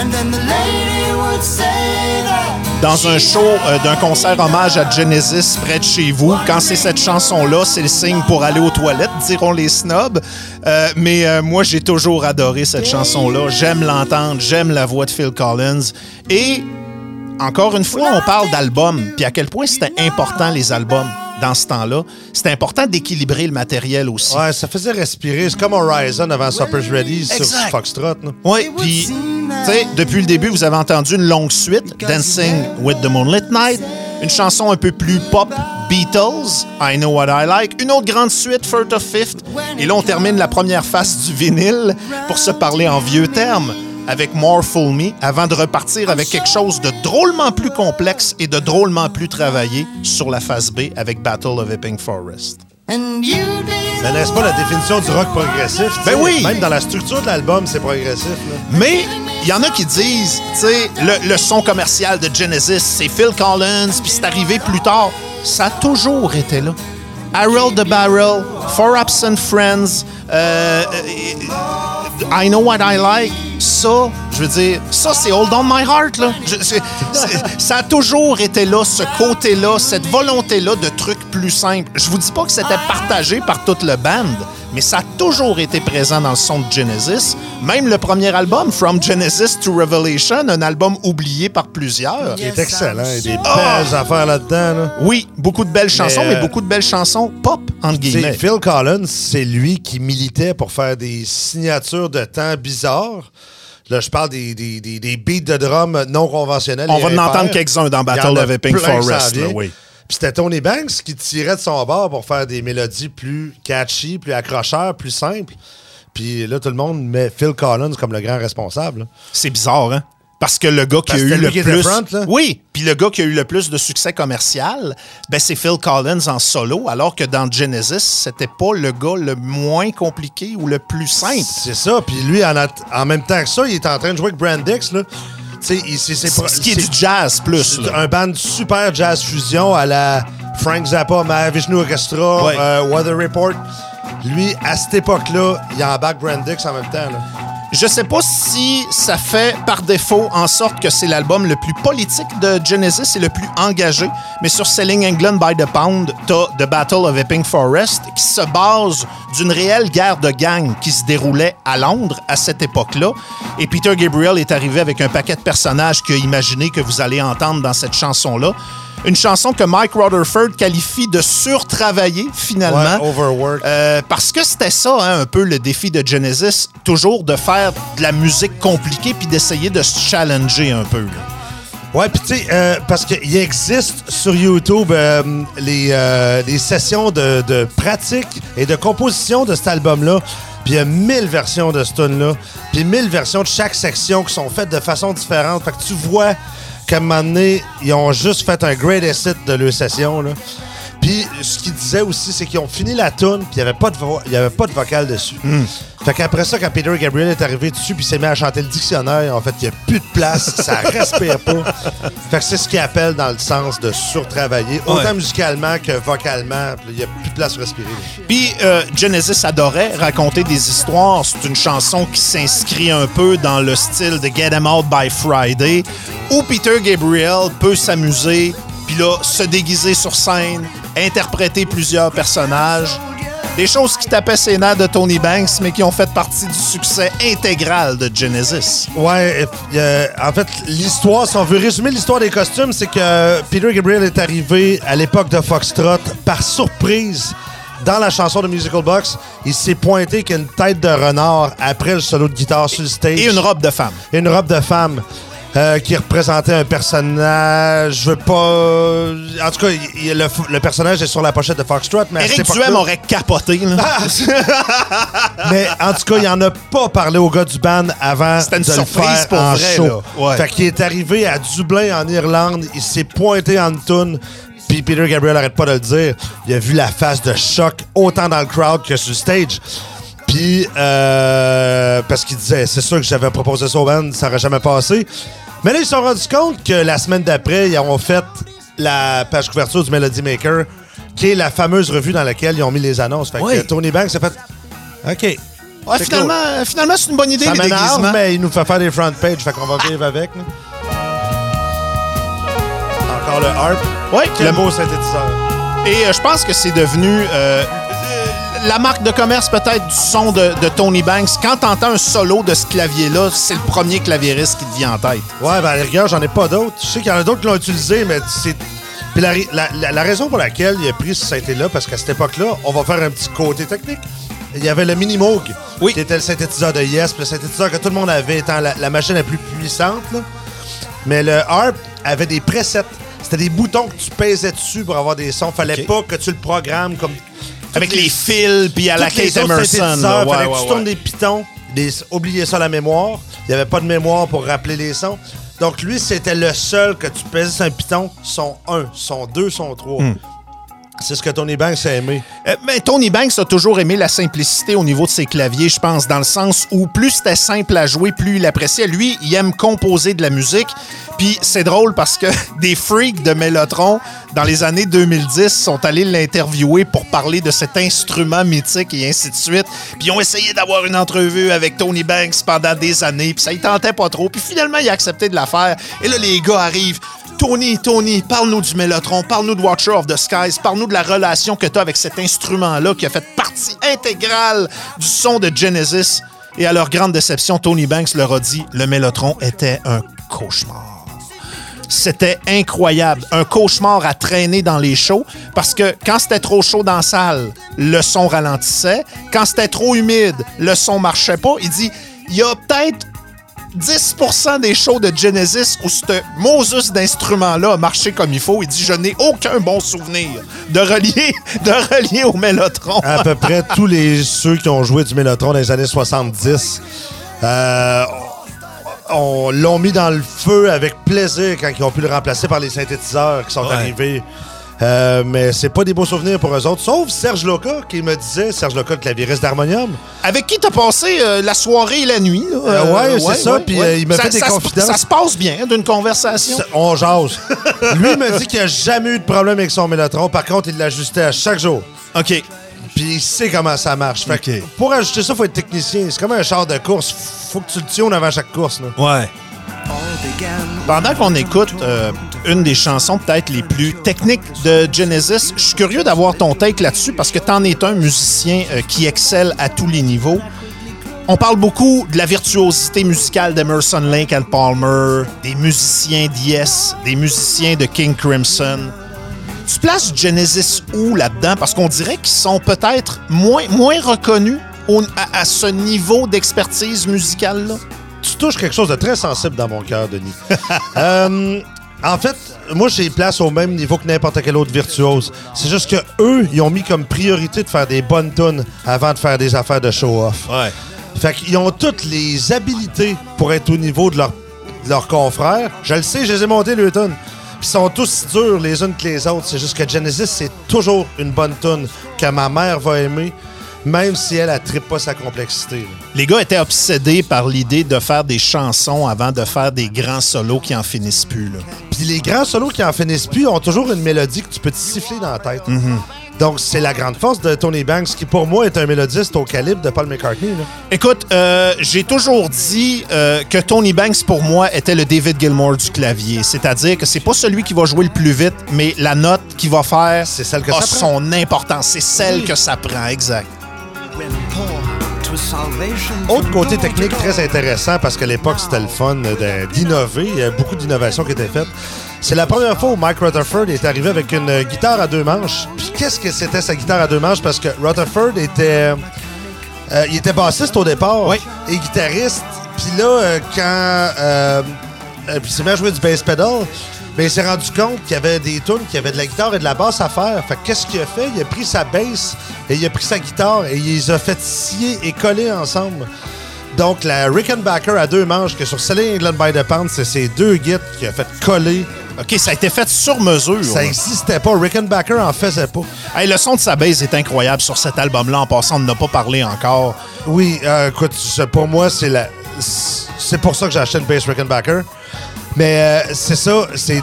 S5: And then the lady would say that.
S2: Dans un show euh, d'un concert hommage à Genesis près de chez vous, quand c'est cette chanson-là, c'est le signe pour aller aux toilettes, diront les snobs. Euh, mais euh, moi, j'ai toujours adoré cette chanson-là. J'aime l'entendre, j'aime la voix de Phil Collins. Et encore une fois, on parle d'albums, puis à quel point c'était important les albums dans ce temps-là. C'était important d'équilibrer le matériel aussi.
S4: Ouais, ça faisait respirer. C'est comme Horizon avant Supper's Ready sur. Foxtrot.
S2: Oui, puis, tu sais, depuis le début, vous avez entendu une longue suite, Dancing with the Moonlit Night, une chanson un peu plus pop, Beatles, I Know What I Like, une autre grande suite, First of Fifth, et là, on termine la première face du vinyle pour se parler en vieux termes avec More Fool Me, avant de repartir avec quelque chose de drôlement plus complexe et de drôlement plus travaillé sur la face B avec Battle of Epping Forest.
S5: The
S4: n'est-ce pas la définition du rock progressif?
S2: Ben oui.
S4: Même dans la structure de l'album, c'est progressif. là.
S2: Mais il y en a qui disent, tu sais, le, le son commercial de Genesis, c'est Phil Collins, puis c'est arrivé plus tard. Ça a toujours été là. Harold the Barrel, For Absent Friends, euh, euh, I Know What I Like, ça, je veux dire, ça, c'est Hold On My Heart, là. Je- ça a toujours été là, ce côté-là, cette volonté-là de trucs plus simples. Je vous dis pas que c'était partagé par toute le band, mais ça a toujours été présent dans le son de Genesis. Même le premier album, From Genesis to Revelation, un album oublié par plusieurs.
S4: Il est excellent. Il y a des belles affaires là-dedans. là.
S2: Oui, beaucoup de belles chansons, mais,
S4: euh,
S2: beaucoup de belles chansons pop, entre guillemets.
S4: Phil Collins, c'est lui qui militait pour faire des signatures de temps bizarres. Là, je parle des, des, des, des beats de drum non conventionnels.
S2: On va en entendre quelques-uns dans Battle of Epping Forest, là, oui.
S4: C'était Tony Banks qui tirait de son bord pour faire des mélodies plus catchy, plus accrocheurs, plus simples. Puis là, tout le monde met Phil Collins comme le grand responsable.
S2: C'est bizarre, hein? Parce que le gars qui a
S4: Parce
S2: eu le plus.
S4: front, là?
S2: Oui, puis le gars qui a eu le plus de succès commercial, ben c'est Phil Collins en solo, alors que dans Genesis, c'était pas le gars le moins compliqué ou le plus simple.
S4: C'est ça. Puis lui, en, en même temps que ça, il est en train de jouer avec Brandix. Là. C'est-
S2: Ce qui est du jazz plus. là.
S4: un band super jazz fusion à la Frank Zappa, Mahavishnu Orchestra,
S2: Ouais.
S4: euh, Weather Report. Lui, à cette époque-là, il embarque Brandix en même temps. Là.
S2: Je sais pas si ça fait par défaut en sorte que c'est l'album le plus politique de Genesis et le plus engagé, mais sur Selling England by the Pound, t'as The Battle of Epping Forest qui se base d'une réelle guerre de gang qui se déroulait à Londres à cette époque-là. Et Peter Gabriel est arrivé avec un paquet de personnages qu'il a imaginé que vous allez entendre dans cette chanson-là. Une chanson que Mike Rutherford qualifie de surtravaillée finalement.
S4: Ouais, overwork.
S2: Euh, parce que c'était ça, hein, un peu le défi de Genesis, toujours de faire de la musique compliquée puis d'essayer de se challenger un peu. là.
S4: Ouais, puis tu sais, euh, parce qu'il existe sur YouTube euh, les, euh, les sessions de, de pratique et de composition de cet album-là. Puis il y a mille versions de ce tune-là. Puis mille versions de chaque section qui sont faites de façon différente. Fait que tu vois qu'à un donné, ils ont juste fait un great hit de leur session. Puis ce qu'ils disaient aussi, c'est qu'ils ont fini la tune, puis il n'y avait, pas de vo- il y avait pas de vocal dessus. Fait qu'après ça, quand Peter Gabriel est arrivé dessus, puis s'est mis à chanter le dictionnaire, en fait, il n'y a plus de place, ça respire pas. Fait que c'est ce qu'ils appellent dans le sens de surtravailler, autant
S2: Ouais.
S4: musicalement que vocalement. Il n'y a plus de place pour respirer.
S2: Puis euh, Genesis adorait raconter des histoires. C'est une chanson qui s'inscrit un peu dans le style de Get 'Em Out by Friday, où Peter Gabriel peut s'amuser, puis là, se déguiser sur scène, interpréter plusieurs personnages. Des choses qui tapaient ses nerfs de Tony Banks, mais qui ont fait partie du succès intégral de Genesis.
S4: Ouais, euh, en fait, l'histoire, si on veut résumer l'histoire des costumes, c'est que Peter Gabriel est arrivé à l'époque de Foxtrot par surprise dans la chanson de Musical Box. Il s'est pointé qu'une tête de renard après le solo de guitare sur le stage.
S2: Et une robe de femme.
S4: Et une robe de femme. Euh, qui représentait un personnage, je veux pas... En tout cas, il- il- le, le personnage est sur la pochette de Foxtrot, mais
S2: Eric Duhem aurait capoté. là.
S4: mais en tout cas, il en a pas parlé au gars du band avant
S2: C'était une
S4: de le
S2: surprise
S4: faire
S2: pour
S4: en
S2: vrai,
S4: show.
S2: Ouais.
S4: Fait qu'il est arrivé à Dublin, en Irlande. Il s'est pointé en tune. Puis Peter Gabriel arrête pas de le dire. Il a vu la face de choc autant dans le crowd que sur le stage. Puis, euh, parce qu'il disait, c'est sûr que j'avais proposé ça au band, ça aurait jamais passé. Mais là, ils se sont rendus compte que la semaine d'après, ils ont fait la page couverture du Melody Maker, qui est la fameuse revue dans laquelle ils ont mis les annonces. Fait
S2: Oui.
S4: que Tony Banks a fait OK.
S2: Ouais, finalement, finalement c'est une bonne idée,
S4: Ça
S2: les
S4: m'énerve,
S2: déguisements.
S4: mais il nous fait faire des front pages, fait qu'on va vivre avec. là. Encore le harp.
S2: Ouais,
S4: Quel
S2: le-
S4: beau synthétiseur.
S2: Et euh, je pense que c'est devenu euh, la marque de commerce peut-être du son de, de Tony Banks. Quand t'entends un solo de ce clavier-là, c'est le premier claviériste qui te vient en tête.
S4: Ouais, ben à la rigueur, j'en ai pas d'autres. Je sais qu'il y en a d'autres qui l'ont utilisé, mais c'est. Puis la, la- la- la raison pour laquelle il a pris ce synthé-là, parce qu'à cette époque-là, on va faire un petit côté technique. Il y avait le Mini Moog,
S2: Oui.
S4: qui était le synthétiseur de Yes, le synthétiseur que tout le monde avait étant la, la machine la plus puissante. là. Mais le harp avait des presets. C'était des boutons que tu pesais dessus pour avoir des sons. Fallait pas que tu le programmes comme.
S2: Avec
S4: toutes
S2: les fils, puis à la
S4: les
S2: Kate Emerson. là. Ouais,
S4: fallait que tu tournes des pitons. Des, oubliez ça, la mémoire. Il n'y avait pas de mémoire pour rappeler les sons. Donc, lui, c'était le seul que tu pesais sur un piton. Son 1, son 2, son 3.
S2: Hmm.
S4: C'est ce que Tony Banks a aimé.
S2: Euh, mais Tony Banks a toujours aimé la simplicité au niveau de ses claviers, je pense, dans le sens où plus c'était simple à jouer, plus il appréciait. Lui, il aime composer de la musique. Puis c'est drôle parce que des freaks de Mellotron, dans les années 2010, sont allés l'interviewer pour parler de cet instrument mythique et ainsi de suite. Puis ils ont essayé d'avoir une entrevue avec Tony Banks pendant des années, puis ça y tentait pas trop. Puis finalement, il a accepté de la faire. Et là, les gars arrivent. Tony, Tony, parle-nous du Mellotron, parle-nous de Watcher of the Skies, parle-nous de la relation que tu as avec cet instrument-là qui a fait partie intégrale du son de Genesis. Et à leur grande déception, Tony Banks leur a dit le Mellotron était un cauchemar. C'était incroyable. Un cauchemar à traîner dans les shows parce que quand c'était trop chaud dans la salle, le son ralentissait. Quand c'était trop humide, le son marchait pas. Il dit il y a peut-être 10% des shows de Genesis où ce Moses d'instrument-là a marché comme il faut. Il dit Je n'ai aucun bon souvenir de relier, de relier au Mellotron.
S4: À peu près tous les ceux qui ont joué du Mélotron dans les années 70 euh, on l'ont mis dans le feu avec plaisir quand ils ont pu le remplacer par les synthétiseurs qui sont
S2: Ouais.
S4: arrivés. Euh, mais c'est pas des beaux souvenirs pour eux autres, sauf Serge Loca qui me disait, Serge Loca, le clavieriste d'harmonium.
S2: Avec qui t'as passé euh, la soirée et la nuit? là?
S4: Euh, ouais, c'est ça, puis, il
S2: Ça-
S4: fait des
S2: ça
S4: confidences.
S2: Ça se passe bien hein, d'une conversation?
S4: Ça- On jase. Lui me dit qu'il a jamais eu de problème avec son mélotron. Par contre, il l'ajustait à chaque jour.
S2: OK.
S4: Puis il sait comment ça marche. Fait pour ajuster ça, faut être technicien. C'est comme un char de course. Faut que tu le tunes avant chaque course. Là.
S2: Ouais. Pendant qu'on écoute euh, une des chansons peut-être les plus techniques de Genesis, je suis curieux d'avoir ton take là-dessus parce que t'en es un musicien euh, qui excelle à tous les niveaux. On parle beaucoup de la virtuosité musicale d'Emerson, Lake and Palmer, des musiciens d'Yes, des musiciens de King Crimson. Tu places Genesis où là-dedans? Parce qu'on dirait qu'ils sont peut-être moins, moins reconnus à, à ce niveau d'expertise musicale-là.
S4: Tu touches quelque chose de très sensible dans mon cœur, Denis. Euh, en fait, moi, j'ai place au même niveau que n'importe quel autre virtuose. C'est juste que eux, ils ont mis comme priorité de faire des bonnes tunes avant de faire des affaires de show-off.
S2: Ouais.
S4: Fait qu'ils ont toutes les habilités pour être au niveau de, leur, de leurs confrères. Je le sais, je les ai montés, le tunes. Puis ils sont tous durs les unes que les autres. C'est juste que Genesis, c'est toujours une bonne tune que ma mère va aimer, même si elle, elle pas sa complexité. là.
S2: Les gars étaient obsédés par l'idée de faire des chansons avant de faire des grands solos qui en finissent plus. Là.
S4: Puis les grands solos qui en finissent plus ont toujours une mélodie que tu peux te siffler dans la tête. Donc, c'est la grande force de Tony Banks, qui pour moi est un mélodiste au calibre de Paul McCartney. là.
S2: Écoute, euh, j'ai toujours dit euh, que Tony Banks, pour moi, était le David Gilmour du clavier. C'est-à-dire que c'est pas celui qui va jouer le plus vite, mais la note qu'il va faire
S4: C'est celle que
S2: a
S4: ça prend.
S2: son importance. C'est celle que ça prend, exact.
S4: Autre côté technique très intéressant, parce qu'à l'époque, c'était le fun d'innover. Il y a beaucoup d'innovations qui étaient faites. C'est la première fois où Mike Rutherford est arrivé avec une guitare à deux manches. Puis qu'est-ce que c'était sa guitare à deux manches? Parce que Rutherford était... euh, il était bassiste au départ
S2: Oui.
S4: et guitariste. Puis là, euh, quand... Euh, euh, puis il s'est mis à jouer du bass pedal, mais il s'est rendu compte qu'il y avait des tunes, qu'il y avait de la guitare et de la basse à faire. Fait que qu'est-ce qu'il a fait? Il a pris sa bass et il a pris sa guitare et il les a fait scier et coller ensemble. Donc, la Rickenbacker à deux manches, que sur Selling England by the Pound, c'est ces deux guides qui a fait coller.
S2: OK, ça a été fait sur mesure.
S4: Ça n'existait pas. Rickenbacker en faisait pas.
S2: Hey, le son de sa base est incroyable sur cet album-là. En passant, on n'en a pas parlé encore.
S4: Oui, euh, écoute, pour moi, c'est la. C'est pour ça que j'ai acheté une bass Rickenbacker. Mais euh, c'est ça, c'est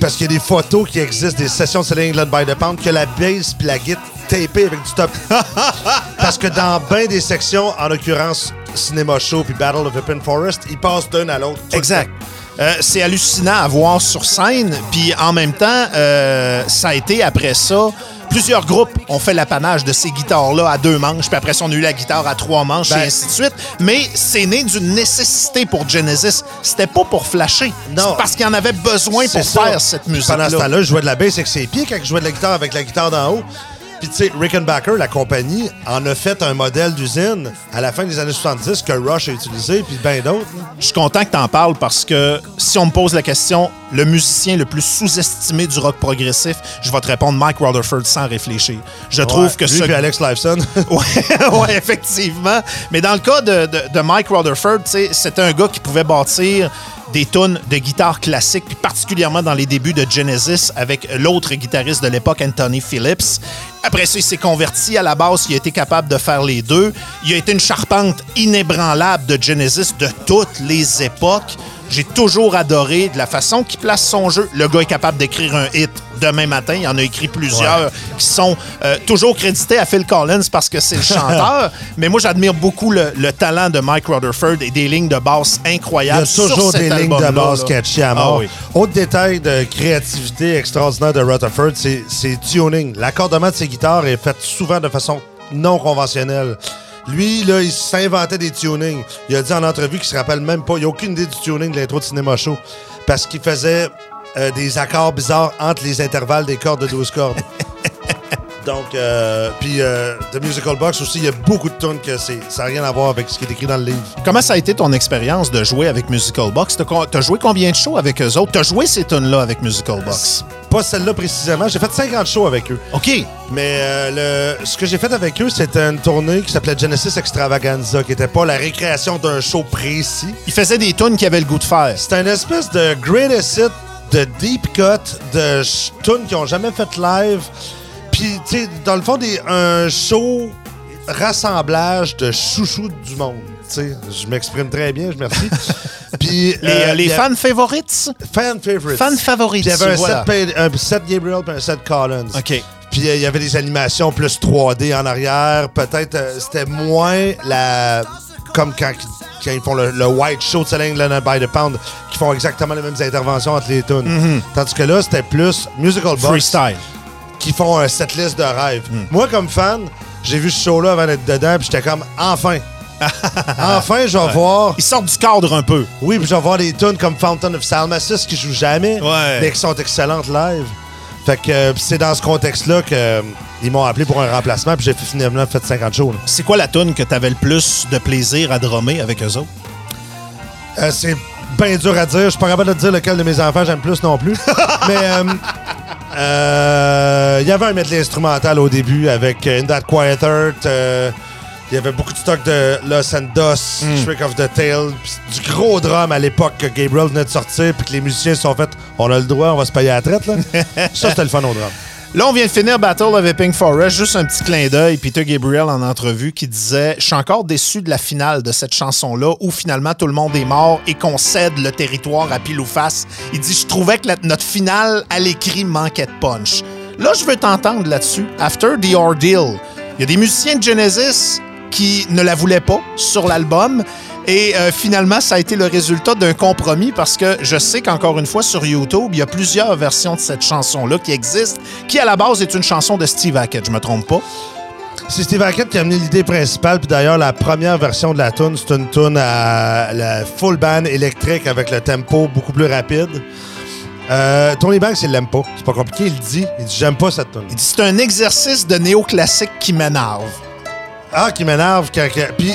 S4: parce qu'il y a des photos qui existent, des sessions de Selling England by the Pound, que la bass puis la guitare tapée avec du top. parce que dans bien des sections, en l'occurrence Cinéma Show puis Battle of Open Forest, ils passent d'un à l'autre.
S2: Exact. Euh, c'est hallucinant à voir sur scène. Puis en même temps, euh, ça a été après ça. Plusieurs groupes ont fait l'apanage de ces guitares-là à deux manches, puis après ça, on a eu la guitare à trois manches
S4: Ben-
S2: et ainsi de suite. Mais c'est né d'une nécessité pour Genesis. C'était pas pour flasher.
S4: Non.
S2: C'est parce qu'il en avait besoin pour
S4: ça.
S2: faire cette musique-là.
S4: Pendant ce temps-là, je jouais de la bass avec ses pieds quand je jouais de la guitare avec la guitare d'en haut. Puis, tu sais, Rickenbacker, la compagnie, en a fait un modèle d'usine à la fin des années 70 que Rush a utilisé, puis bien d'autres.
S2: Je suis content que tu en parles parce que si on me pose la question, le musicien le plus sous-estimé du rock progressif, je vais te répondre Mike Rutherford sans réfléchir. Je trouve que
S4: Lui
S2: ce
S4: puis Alex Lifeson.
S2: Ouais, ouais, effectivement. Mais dans le cas de, de- de Mike Rutherford, c'était un gars qui pouvait bâtir des tonnes de guitare classique, puis particulièrement dans les débuts de Genesis avec l'autre guitariste de l'époque, Anthony Phillips. Après ça, il s'est converti à la basse, il a été capable de faire les deux. Il a été une charpente inébranlable de Genesis de toutes les époques. J'ai toujours adoré de la façon qu'il place son jeu. Le gars est capable d'écrire un hit demain matin. Il en a écrit plusieurs qui sont euh, toujours crédités à Phil Collins parce que c'est le chanteur. Mais moi, j'admire beaucoup le, le talent de Mike Rutherford et des lignes de basse
S4: Il y
S2: incroyables.
S4: a
S2: sur
S4: toujours
S2: cet
S4: des lignes de basse catchy à
S2: Ah
S4: mort.
S2: oui.
S4: Autre détail de créativité extraordinaire de Rutherford, c'est c'est tuning. L'accordement de ses guitares est fait souvent de façon non conventionnelle. Lui, là, il s'inventait des tunings. Il a dit en entrevue qu'il se rappelle même pas. Il n'a aucune idée du tuning de l'intro de Cinéma Show. Parce qu'il faisait euh, des accords bizarres entre les intervalles des cordes de 12 cordes. Donc, euh, puis euh, The Musical Box aussi, il y a beaucoup de tunes que c'est- ça n'a rien à voir avec ce qui est écrit dans le livre.
S2: Comment ça a été ton expérience de jouer avec Musical Box? T'as T'as joué combien de shows avec eux autres? T'as joué ces tunes-là avec Musical Box?
S4: Pas celle-là précisément. J'ai fait 50 shows avec eux.
S2: OK.
S4: Mais euh, le, ce que j'ai fait avec eux, c'était une tournée qui s'appelait Genesis Extravaganza, qui était pas la récréation d'un show précis.
S2: Il faisait des tunes qui avaient le goût de faire.
S4: C'était une espèce de greatest hit, de deep cut, de tunes qui ont jamais fait live. Puis, tu sais, dans le fond, des, un show rassemblage de chouchous du monde. Je m'exprime très bien, je merci. Puis,
S2: Les,
S4: euh,
S2: les
S4: y a-
S2: fans favorites?
S4: fan favorites.
S2: Fans favorites.
S4: Il y avait un,
S2: voilà.
S4: set, Pa- un set Gabriel puis un set Collins.
S2: OK.
S4: Puis euh, il y avait des animations plus 3D en arrière. Peut-être euh, c'était moins la. Comme quand, quand ils font le, le White Show de Selling Leonard by the Pound, qui font exactement les mêmes interventions entre les tunes. Tandis que là, c'était plus Musical Box
S2: Freestyle.
S4: qui font un setlist de rêve. Moi, comme fan, j'ai vu ce show-là avant d'être dedans, puis j'étais comme, enfin! enfin, je vais voir.
S2: Ils sortent du cadre un peu.
S4: Oui, puis je vais voir des tunes comme Fountain of Salmacis qui jouent jamais,
S2: Ouais.
S4: mais qui sont excellentes live. Fait que euh, c'est dans ce contexte-là que euh, ils m'ont appelé pour un remplacement, puis j'ai finalement fait 50 shows. là.
S2: C'est quoi la tune que t'avais le plus de plaisir à drummer avec eux autres?
S4: Euh, c'est bien dur à dire. Je suis pas capable de dire lequel de mes enfants j'aime plus non plus. mais il y avait un medley instrumental au début avec In That Quiet Earth. Il y avait beaucoup de stock de Los and Dust, Trick of the Tail, du gros drum à l'époque que Gabriel venait de sortir, puis que les musiciens se sont fait on a le droit, on va se payer à la traite. Là. Ça, c'était le fun au drum.
S2: Là, on vient de finir Battle of Epping Forest. Juste un petit clin d'œil. Peter Gabriel en entrevue qui disait Je suis encore déçu de la finale de cette chanson-là où finalement tout le monde est mort et qu'on cède le territoire à pile ou face. Il dit Je trouvais que la- notre finale à l'écrit manquait de punch. Là, je veux t'entendre là-dessus. After the Ordeal, il y a des musiciens de Genesis qui ne la voulaient pas sur l'album. Et euh, finalement, ça a été le résultat d'un compromis parce que je sais qu'encore une fois, sur YouTube, il y a plusieurs versions de cette chanson-là qui existent, qui à la base est une chanson de Steve Hackett, je me trompe pas?
S4: C'est Steve Hackett qui a amené l'idée principale, puis d'ailleurs, la première version de la tune, c'est une tune à la full band électrique avec le tempo beaucoup plus rapide. Euh, Tony Banks, il l'aime pas. C'est pas compliqué, il dit. Il dit J'aime pas cette tune.
S2: Il dit c'est un exercice de néoclassique qui m'énerve.
S4: Ah, qui m'énerve. quand- Puis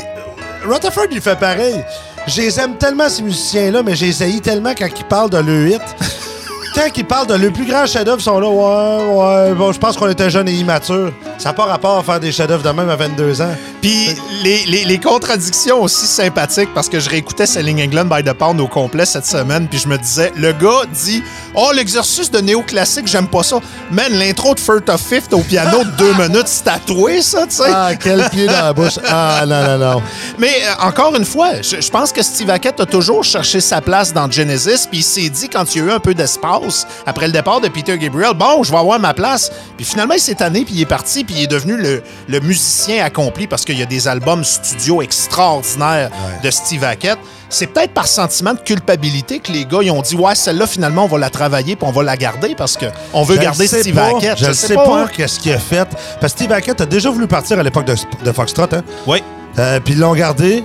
S4: Rutherford, il fait pareil. Je les aime tellement, ces musiciens-là, mais j'ai essayé tellement quand ils parlent de le hit. Quand ils parlent de le plus grand chef-d'œuvre, ils sont là, ouais, ouais, bon, je pense qu'on était jeunes et immatures. Ça n'a pas rapport à faire des chefs-d'œuvre de même à 22 ans.
S2: Puis les, les- les contradictions aussi sympathiques parce que je réécoutais Selling England by the Pound au complet cette semaine puis je me disais, le gars dit « Oh, l'exercice de néoclassique, j'aime pas ça. Man, l'intro de First of Fifth au piano de deux minutes, c'est tatoué ça, tu sais.
S4: Ah, quel pied dans la bouche. Ah, non, non, non.
S2: Mais euh, encore une fois, je, je pense que Steve Hackett a toujours cherché sa place dans Genesis, puis il s'est dit quand il y a eu un peu d'espace après le départ de Peter Gabriel, bon, je vais avoir ma place. Puis finalement, il s'est tanné, puis il est parti, puis il est devenu le, le musicien accompli parce qu'il y a des albums studio extraordinaires de Steve Hackett. C'est peut-être par sentiment de culpabilité que les gars ils ont dit ouais celle-là finalement on va la travailler puis on va la garder parce que on veut
S4: Je
S2: garder Steve
S4: pas.
S2: Hackett.
S4: Je ne sais pas,
S2: hein.
S4: qu'est-ce qu'il a fait. Parce que Steve Hackett a déjà voulu partir à l'époque de, de Foxtrot, hein?
S2: Oui.
S4: Euh, Puis ils l'ont gardé.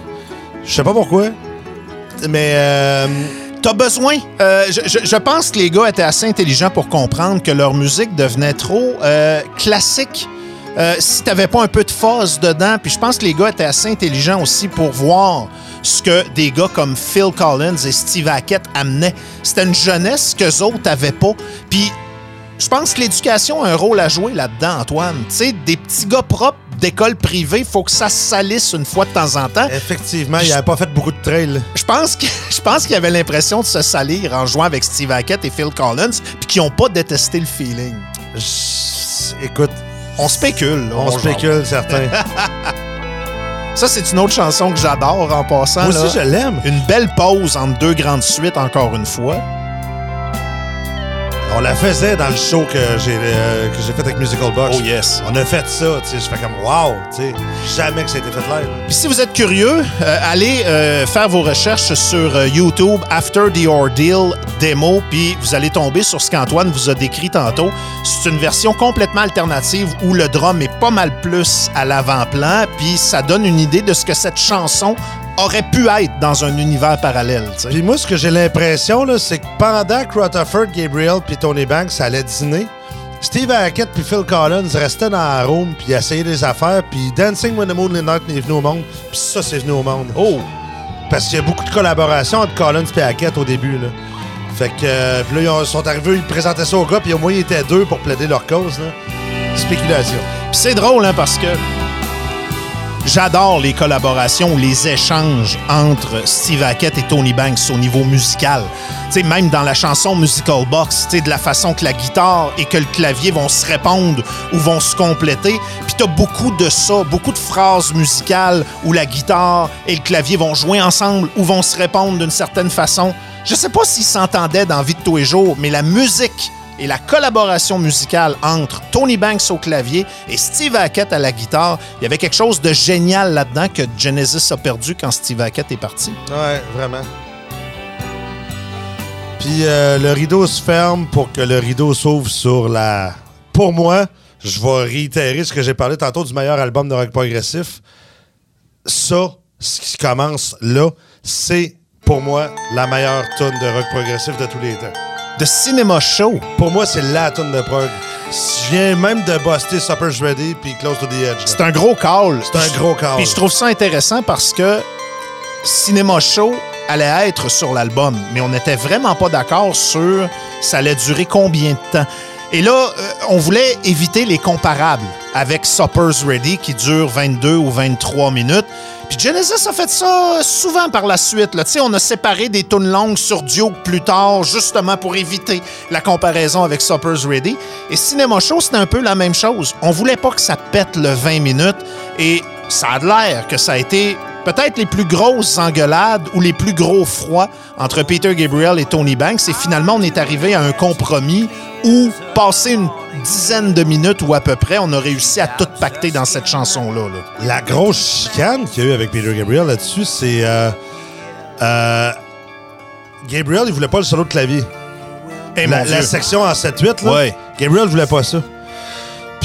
S4: Je sais pas pourquoi. Mais euh,
S2: T'as besoin. euh, je, je- je pense que les gars étaient assez intelligents pour comprendre que leur musique devenait trop euh, classique. Euh, si t'avais pas un peu de fuzz dedans, puis je pense que les gars étaient assez intelligents aussi pour voir ce que des gars comme Phil Collins et Steve Hackett amenaient. C'était une jeunesse qu'eux autres avaient pas. Puis je pense que l'éducation a un rôle à jouer là-dedans, Antoine. Tu sais, des petits gars propres d'école privée, faut que ça se salisse une fois de temps en temps.
S4: effectivement, il n'avait pas fait beaucoup de trail.
S2: Je pense que je pense qu'il avait l'impression de se salir en jouant avec Steve Hackett et Phil Collins, puis qu'ils n'ont pas détesté le feeling.
S4: Écoute,
S2: On spécule.
S4: on,
S2: genre.
S4: spécule, certains.
S2: Ça, c'est une autre chanson que j'adore en passant.
S4: Moi
S2: là.
S4: aussi, je l'aime.
S2: Une belle pause entre deux grandes suites, encore une fois.
S4: On la faisait dans le show que j'ai euh, que j'ai fait avec Musical Box.
S2: Oh yes.
S4: On a fait ça, tu sais. Je fais comme wow, tu sais. Jamais que ça a été fait live.
S2: Puis si vous êtes curieux, euh, allez euh, faire vos recherches sur YouTube After the Ordeal démo, puis vous allez tomber sur ce qu'Antoine vous a décrit tantôt. C'est une version complètement alternative où le drum est pas mal plus à l'avant-plan, puis ça donne une idée de ce que cette chanson aurait pu être dans un univers parallèle.
S4: Puis moi, ce que j'ai l'impression, là, c'est que pendant que Rutherford, Gabriel puis Tony Banks allaient dîner, Steve Hackett puis Phil Collins restaient dans la room puis essayaient des affaires, puis Dancing with the Moonlit Night est venu au monde, puis ça, c'est venu au monde.
S2: Oh!
S4: Parce qu'il y a beaucoup de collaborations entre Collins et Hackett au début, là. Fait que, euh, puis là, ils ont- sont arrivés, ils présentaient ça au gars, puis au moins, ils étaient deux pour plaider leur cause, là. Spéculation.
S2: Puis c'est drôle, hein, parce que j'adore les collaborations les échanges entre Steve Hackett et Tony Banks au niveau musical. Tu sais, même dans la chanson Musical Box, de la façon que la guitare et que le clavier vont se répondre ou vont se compléter. Puis t'as beaucoup de ça, beaucoup de phrases musicales où la guitare et le clavier vont jouer ensemble ou vont se répondre d'une certaine façon. Je sais pas s'ils s'entendaient dans Vie de tous les jours, mais la musique et la collaboration musicale entre Tony Banks au clavier et Steve Hackett à la guitare, il y avait quelque chose de génial là-dedans que Genesis a perdu quand Steve Hackett est parti.
S4: Ouais, vraiment. Puis euh, le rideau se ferme pour que le rideau s'ouvre sur la. Pour moi, je vais réitérer ce que j'ai parlé tantôt du meilleur album de rock progressif. Ça, ce qui commence là, c'est pour moi la meilleure tune de rock progressif de tous les temps.
S2: De Cinema Show,
S4: Pour moi, c'est la tune de prog. Je viens même de buster Supper's Ready puis Close to the Edge.
S2: c'est un gros call.
S4: C'est un gros call.
S2: Puis je trouve ça intéressant parce que Cinema Show allait être sur l'album, mais on n'était vraiment pas d'accord sur ça allait durer combien de temps. Et là, euh, on voulait éviter les comparables avec Supper's Ready qui dure 22 ou 23 minutes. Puis Genesis a fait ça souvent par la suite. Là. On a séparé des tunes longues sur Duke plus tard, justement pour éviter la comparaison avec Supper's Ready. Et Cinema Show, c'était un peu la même chose. On voulait pas que ça pète le 20 minutes. Et ça a l'air que ça a été peut-être les plus grosses engueulades ou les plus gros froids entre Peter Gabriel et Tony Banks. Et finalement, on est arrivé à un compromis où, passé une dizaine de minutes ou à peu près, on a réussi à tout pacter dans cette chanson-là. là.
S4: La grosse chicane qu'il y a eu avec Peter Gabriel là-dessus, c'est. euh, euh, Gabriel, il voulait pas le solo de clavier.
S2: Eh,
S4: la, la section en 7-8, là.
S2: Ouais.
S4: Gabriel voulait pas ça.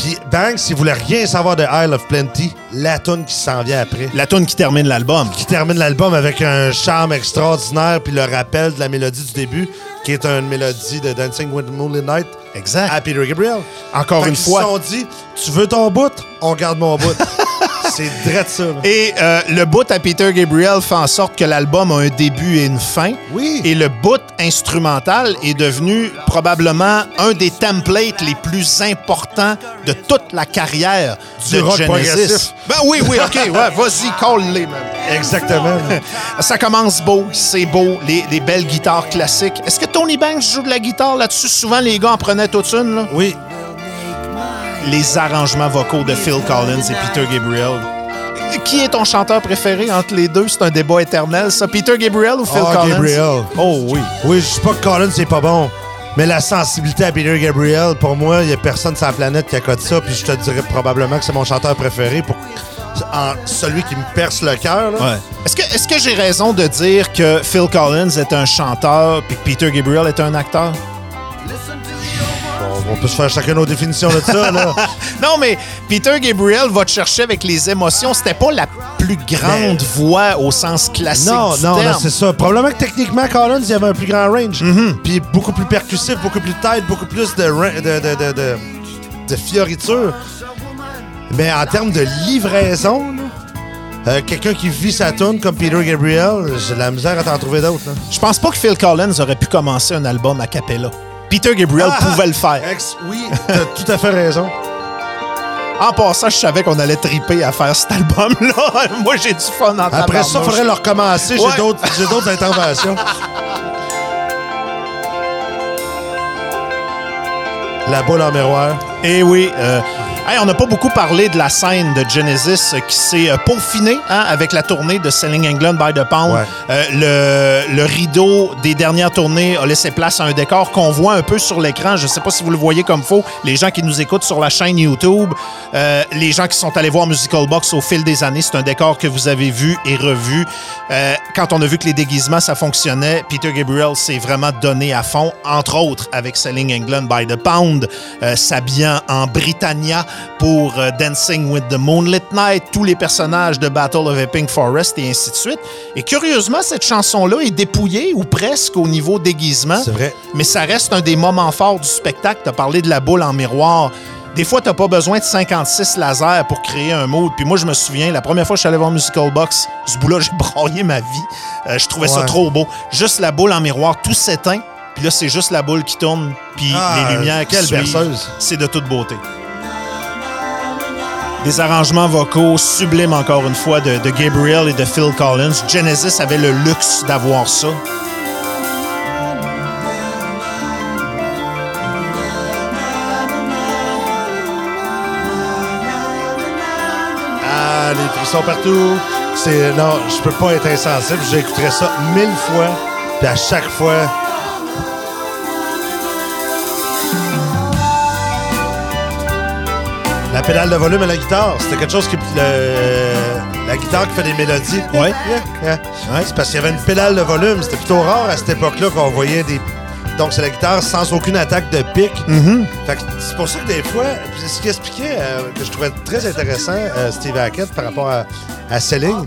S4: Puis Banks, il voulait rien savoir de Isle of Plenty, la tune qui s'en vient après.
S2: La tune qui termine l'album.
S4: Qui termine l'album avec un charme extraordinaire, puis le rappel de la mélodie du début, qui est une mélodie de Dancing with the Moonlit Night
S2: Exact.
S4: à Peter Gabriel.
S2: Encore
S4: Fait
S2: une fois.
S4: se sont dit, tu veux ton bout, on garde mon bout. c'est drôle ça. là.
S2: Et euh, le bout à Peter Gabriel fait en sorte que l'album a un début et une fin.
S4: Oui.
S2: Et le bout instrumental est devenu probablement un des templates les plus importants de toute la carrière
S4: Du
S2: de
S4: rock
S2: Genesis. Ben oui, oui, OK, ouais, vas-y, call-les, man.
S4: Exactement.
S2: Ça commence beau, c'est beau, les, les belles guitares classiques. Est-ce que Tony Banks joue de la guitare là-dessus? Souvent, les gars en prenaient toute une, là?
S4: oui.
S2: Les arrangements vocaux de Phil Collins et Peter Gabriel. Qui est ton chanteur préféré entre les deux? C'est un débat éternel, ça. Peter Gabriel ou Phil
S4: Ah,
S2: Collins?
S4: Gabriel.
S2: Oh oui.
S4: Oui, je dis pas que Colin, c'est pas bon. Mais la sensibilité à Peter Gabriel, pour moi, il y a personne sur la planète qui accote ça. Puis je te dirais probablement que c'est mon chanteur préféré. Pour en- celui qui me perce le cœur.
S2: Est-ce que, j'ai raison de dire que Phil Collins est un chanteur puis que Peter Gabriel est un acteur?
S4: Peut se faire chacun nos définitions de ça. Là.
S2: Non, mais Peter Gabriel va te chercher avec les émotions. C'était pas la plus grande
S4: Mais-
S2: voix au sens classique
S4: non,
S2: du
S4: non,
S2: terme.
S4: non, c'est ça. Probablement que techniquement, Collins, il y avait un plus grand range.
S2: Mm-hmm.
S4: Puis beaucoup plus percussif, beaucoup plus tight, beaucoup plus de, de, de, de, fioriture. Mais en termes de livraison, euh, quelqu'un qui vit sa tune comme Peter Gabriel, j'ai la misère à t'en trouver d'autres.
S2: Je pense pas que Phil Collins aurait pu commencer un album a cappella. Peter Gabriel
S4: Ah,
S2: pouvait le faire.
S4: Ex, oui, t'as tout à fait raison.
S2: En passant, je savais qu'on allait triper à faire cet album-là. Moi, j'ai du fun en
S4: Après ça, il faudrait le recommencer.
S2: Ouais.
S4: J'ai d'autres j'ai d'autres interventions. La boule en miroir.
S2: Eh oui. euh, hey, on n'a pas beaucoup parlé de la scène de Genesis qui s'est euh, peaufinée hein, avec la tournée de Selling England by the Pound.
S4: Ouais.
S2: Euh, le, le rideau des dernières tournées a laissé place à un décor qu'on voit un peu sur l'écran. Je ne sais pas si vous le voyez comme faux. Les gens qui nous écoutent sur la chaîne YouTube, euh, les gens qui sont allés voir Musical Box au fil des années, c'est un décor que vous avez vu et revu. Euh, quand on a vu que les déguisements, ça fonctionnait, Peter Gabriel s'est vraiment donné à fond, entre autres avec Selling England by the Pound, s'habillant en Britannia pour euh, Dancing with the Moonlit Night, tous les personnages de Battle of Epping Forest et ainsi de suite. Et curieusement, cette chanson-là est dépouillée ou presque au niveau déguisement.
S4: C'est vrai.
S2: Mais ça reste un des moments forts du spectacle. Tu as parlé de la boule en miroir. Des fois, tu n'as pas besoin de 56 lasers pour créer un mood. Puis moi, je me souviens, la première fois que je suis allé voir Musical Box, ce bout-là, j'ai braillé ma vie. Euh, je trouvais ça trop beau. Juste la boule en miroir, tout s'éteint. Puis là, c'est juste la boule qui tourne, puis
S4: Ah,
S2: les lumières qui
S4: quelle berceuse.
S2: C'est de toute beauté. Des arrangements vocaux sublimes, encore une fois, de, de Gabriel et de Phil Collins. Genesis avait le luxe d'avoir ça.
S4: Ah, les frissons partout. C'est non, je peux pas être insensible. J'écouterais ça mille fois, puis à chaque fois. Pédale de volume à la guitare, c'était quelque chose qui. le- la guitare qui fait des mélodies.
S2: Ouais.
S4: Yeah, yeah. C'est parce qu'il y avait une pédale de volume. C'était plutôt rare à cette époque-là qu'on voyait des. Donc, c'est la guitare sans aucune attaque de pic. Fait que c'est pour ça que des fois, ce qu'il expliquait, euh, que je trouvais très intéressant, euh, Steve Hackett, par rapport à, à Selling,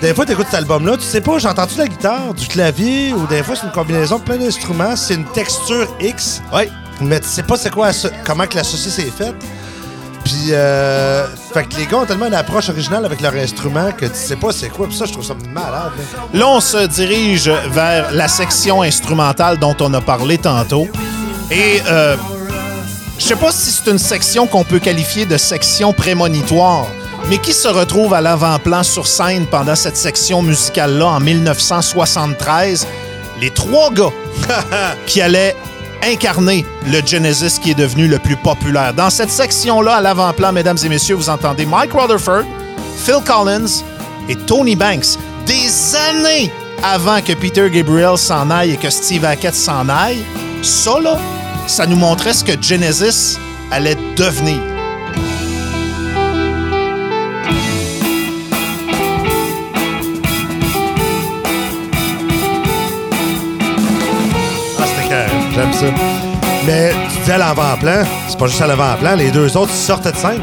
S4: des fois, tu écoutes cet album-là, tu sais pas, j'entends-tu la guitare, du clavier, ou des fois, c'est une combinaison de plein d'instruments, c'est une texture X,
S2: Ouais.
S4: mais tu sais pas c'est quoi, comment que la saucisse est faite. Puis, euh, fait que les gars ont tellement une approche originale avec leur instrument que tu sais pas c'est quoi. Puis ça, je trouve ça malade. là.
S2: Là, on se dirige vers la section instrumentale dont on a parlé tantôt. Et euh, je sais pas si c'est une section qu'on peut qualifier de section prémonitoire, mais qui se retrouve à l'avant-plan sur scène pendant cette section musicale-là en 1973. Les trois gars qui allaient incarner le Genesis qui est devenu le plus populaire. Dans cette section-là, à l'avant-plan, mesdames et messieurs, vous entendez Mike Rutherford, Phil Collins et Tony Banks. Des années avant que Peter Gabriel s'en aille et que Steve Hackett s'en aille, ça, là, ça nous montrait ce que Genesis allait devenir.
S4: Ça. Mais tu dis à l'avant-plan, c'est pas juste à l'avant-plan, les deux autres sortaient de scène.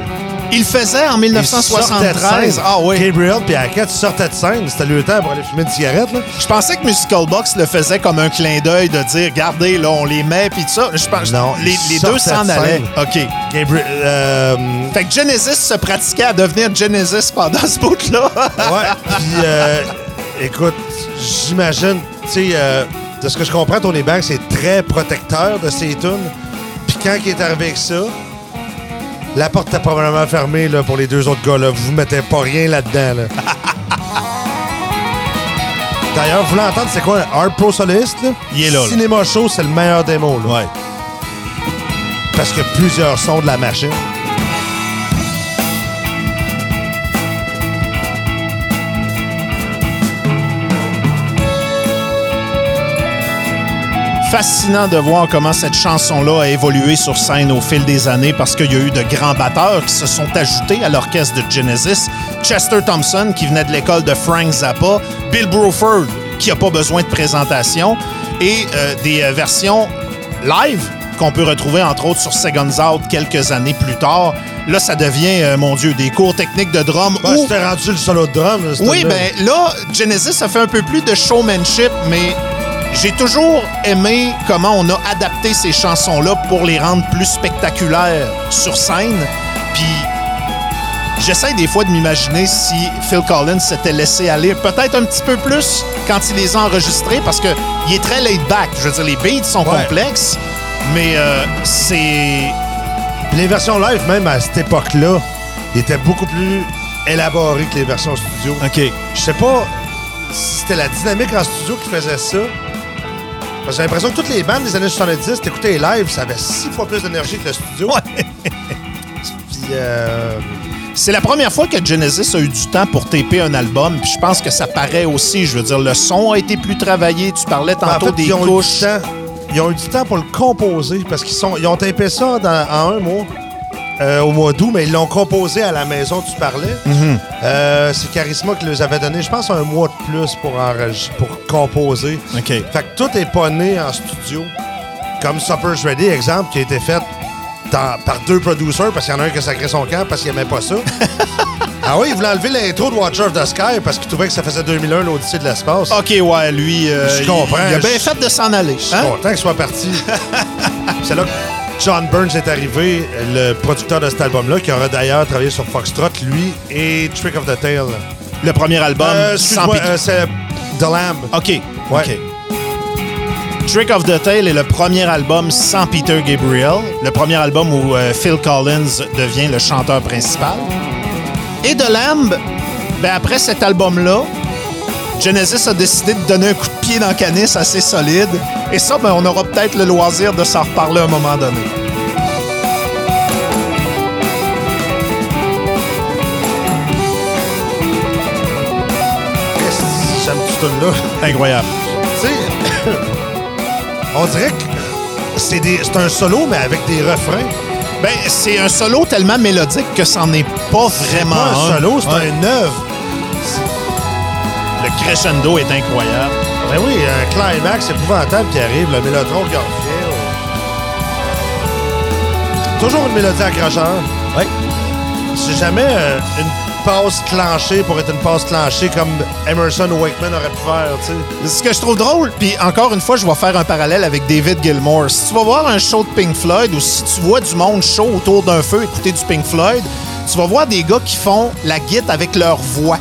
S2: Il faisait en
S4: Ils sortaient de
S2: 1973.
S4: scène.
S2: Ah oui.
S4: Gabriel et Hackett sortaient de scène. C'était le temps pour aller fumer une cigarette. Là.
S2: Je pensais que Musical Box le faisait comme un clin d'œil de dire, regardez, là, on les met, puis tout ça. Je pense
S4: Non,
S2: les, deux s'en
S4: de
S2: allaient. OK.
S4: Gabriel. euh,
S2: Fait que Genesis se pratiquait à devenir Genesis pendant ce bout-là.
S4: ouais. Puis, euh, écoute, j'imagine, tu sais, euh, de ce que je comprends, Tony Banks est très protecteur de ses tunes. Puis quand il est arrivé avec ça, la porte était probablement fermée là, pour les deux autres gars. Là. Vous mettez pas rien là-dedans. Là. D'ailleurs, vous voulez entendre c'est quoi un Art Pro Soloist? Là?
S2: Il est là.
S4: Cinéma Show, c'est le meilleur démo. Là.
S2: Ouais.
S4: Parce qu'il y a plusieurs sons de la machine.
S2: Fascinant de voir comment cette chanson-là a évolué sur scène au fil des années parce qu'il y a eu de grands batteurs qui se sont ajoutés à l'orchestre de Genesis. Chester Thompson, qui venait de l'école de Frank Zappa, Bill Bruford, qui n'a pas besoin de présentation, et euh, des euh, versions live qu'on peut retrouver entre autres sur Seconds Out quelques années plus tard. Là, ça devient, euh, mon Dieu, des cours techniques de drum.
S4: Ben,
S2: où-
S4: C'était rendu le solo de drum.
S2: oui, ben là, Genesis a fait un peu plus de showmanship, mais j'ai toujours aimé comment on a adapté ces chansons-là pour les rendre plus spectaculaires sur scène. Puis j'essaie des fois de m'imaginer si Phil Collins s'était laissé aller peut-être un petit peu plus quand il les a enregistrés parce que il est très laid back. Je veux dire, les beats sont
S4: Ouais.
S2: complexes, mais euh, c'est
S4: les versions live, même à cette époque-là, étaient beaucoup plus élaborées que les versions studio.
S2: OK.
S4: Je sais pas si c'était la dynamique en studio qui faisait ça. J'ai l'impression que toutes les bandes des années 70, t'écoutais les live, ça avait six fois plus d'énergie que le studio.
S2: Ouais.
S4: Puis, euh,
S2: C'est la première fois que Genesis a eu du temps pour taper un album, puis je pense que ça paraît aussi. Je veux dire, le son a été plus travaillé. Tu parlais
S4: ben, en
S2: tantôt
S4: fait,
S2: des
S4: ils ont, eu
S2: couches.
S4: du temps, ils ont eu du temps pour le composer parce qu'ils sont, ils ont tapé ça dans- en un mois. Euh, au mois d'août, mais ils l'ont composé à la maison, tu parlais.
S2: Mhm.
S4: Euh, c'est Charisma qui les avait donné, je pense, un mois de plus pour, enregistrer- pour composer.
S2: OK.
S4: Fait que tout est pas né en studio. Comme Supper's Ready, exemple, qui a été fait dans- par deux producers parce qu'il y en a un qui a sacré son camp parce qu'il aimait pas ça. ah oui, il voulait enlever l'intro de Watcher of the Sky parce qu'il trouvait que ça faisait 2001 l'Odyssée de l'espace.
S2: OK, ouais, lui, euh,
S4: Je comprends.
S2: il, il a bien fait de s'en aller.
S4: Je suis
S2: hein?
S4: content qu'il soit parti. C'est là que John Burns est arrivé, le producteur de cet album-là, qui aurait d'ailleurs travaillé sur Foxtrot, lui, et Trick of the Tail.
S2: Le premier album,
S4: Euh,
S2: sans
S4: euh, c'est The Lamb.
S2: OK.
S4: Ouais.
S2: OK. Trick of the Tail est le premier album sans Peter Gabriel, le premier album où euh, Phil Collins devient le chanteur principal. Et The Lamb, ben après cet album-là, Genesis a décidé de donner un coup de pied dans Canis assez solide. Et ça, ben, on aura peut-être le loisir de s'en reparler à un moment donné.
S4: Qu'est-ce que J'aime tout là
S2: Incroyable.
S4: Tu sais, on dirait que c'est des- c'est un solo, mais avec des refrains.
S2: Ben, c'est un solo tellement mélodique que c'en est pas vraiment
S4: Pas un solo, c'est
S2: Ouais.
S4: un œuvre.
S2: Le crescendo est incroyable.
S4: Ben oui, un climax épouvantable qui arrive, le mélotron qui revient. Toujours une mélodie accrocheur.
S2: Oui.
S4: C'est jamais euh, une passe clenchée pour être une passe clenchée comme Emerson ou Wakeman aurait pu faire, tu sais.
S2: Ce que je trouve drôle, puis encore une fois, je vais faire un parallèle avec David Gilmour. Si tu vas voir un show de Pink Floyd ou si tu vois du monde chaud autour d'un feu écouter du Pink Floyd, tu vas voir des gars qui font la guitare avec leur voix.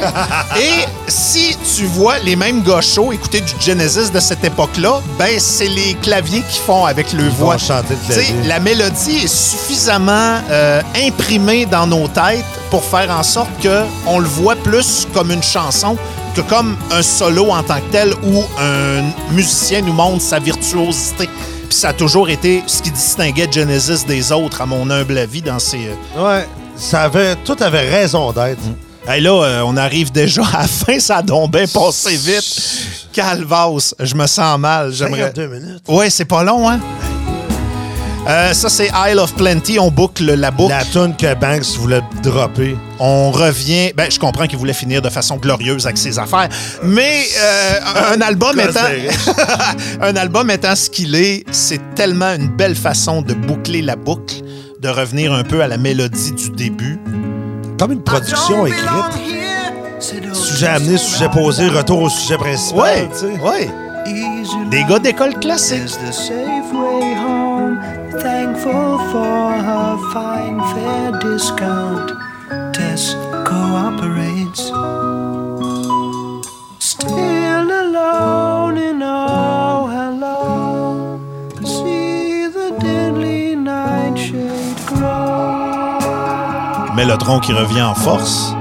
S2: Et si tu vois les mêmes gars chauds écouter du Genesis de cette époque-là, ben c'est les claviers qui font avec le voix.
S4: chanter clavier.
S2: la mélodie est suffisamment euh, imprimée dans nos têtes pour faire en sorte que on le voit plus comme une chanson que comme un solo en tant que tel où un musicien nous montre sa virtuosité. Puis ça a toujours été ce qui distinguait Genesis des autres, à mon humble avis, dans ces... euh,
S4: Ouais, ça avait, tout avait raison d'être.
S2: Hey, là, euh, on arrive déjà à la fin, ça a donc bien passé vite. Calvas, je me sens mal. J'aimerais.
S4: 52 minutes.
S2: Ouais, c'est pas long, hein? Euh, ça, c'est Isle of Plenty. On boucle la boucle.
S4: La tune que Banks voulait dropper.
S2: On revient. Ben, je comprends qu'il voulait finir de façon glorieuse avec ses affaires, mais euh, un album étant un album étant ce qu'il est, c'est tellement une belle façon de boucler la boucle, de revenir un peu à la mélodie du début.
S4: Comme une production écrite. Sujet amené, sujet posé, retour au sujet principal.
S2: Ouais,
S4: tu sais.
S2: ouais. Des gars d'école classique.
S5: Is the safe way home? Thankful for her fine fair discount. Tess cooperates. Still alone in oh
S2: Mélotron qui revient en force.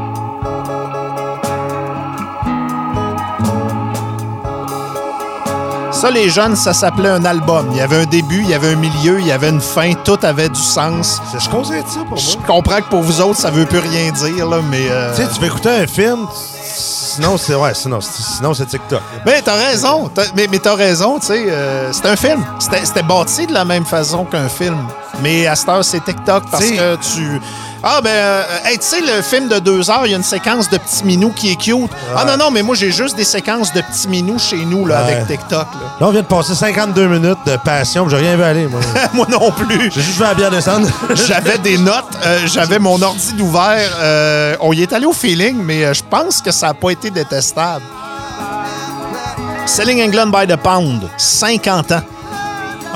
S2: Ça, les jeunes, ça s'appelait un album. Il y avait un début, il y avait un milieu, il y avait une fin, tout avait du sens.
S4: C'est je conseille ça pour
S2: Je
S4: moi.
S2: comprends que pour vous autres, ça veut plus rien dire, là, mais... euh,
S4: Tu sais, tu veux écouter un film, sinon c'est ouais, sinon, c'est- sinon c'est TikTok.
S2: Mais t'as raison, t'as- mais, mais t'as raison, tu sais, euh, c'est un film. C'était c'était bâti de la même façon qu'un film. Mais à cette heure, c'est TikTok parce
S4: T'sais-
S2: que tu... Ah, ben, euh, hey, tu sais, le film de deux heures, il y a une séquence de petits minous qui est cute. Ah non, non, mais moi, j'ai juste des séquences de petits minous chez nous, là,
S4: Ouais.
S2: avec TikTok, là.
S4: Là, on vient de passer 52 minutes de passion, j'ai rien vu aller, moi.
S2: moi non plus.
S4: J'ai juste vu la bière descendre.
S2: J'avais des notes, euh, j'avais mon ordi d'ouvert. euh, on y est allé au feeling, mais je pense que ça n'a pas été détestable. Selling England by the Pound, 50 ans.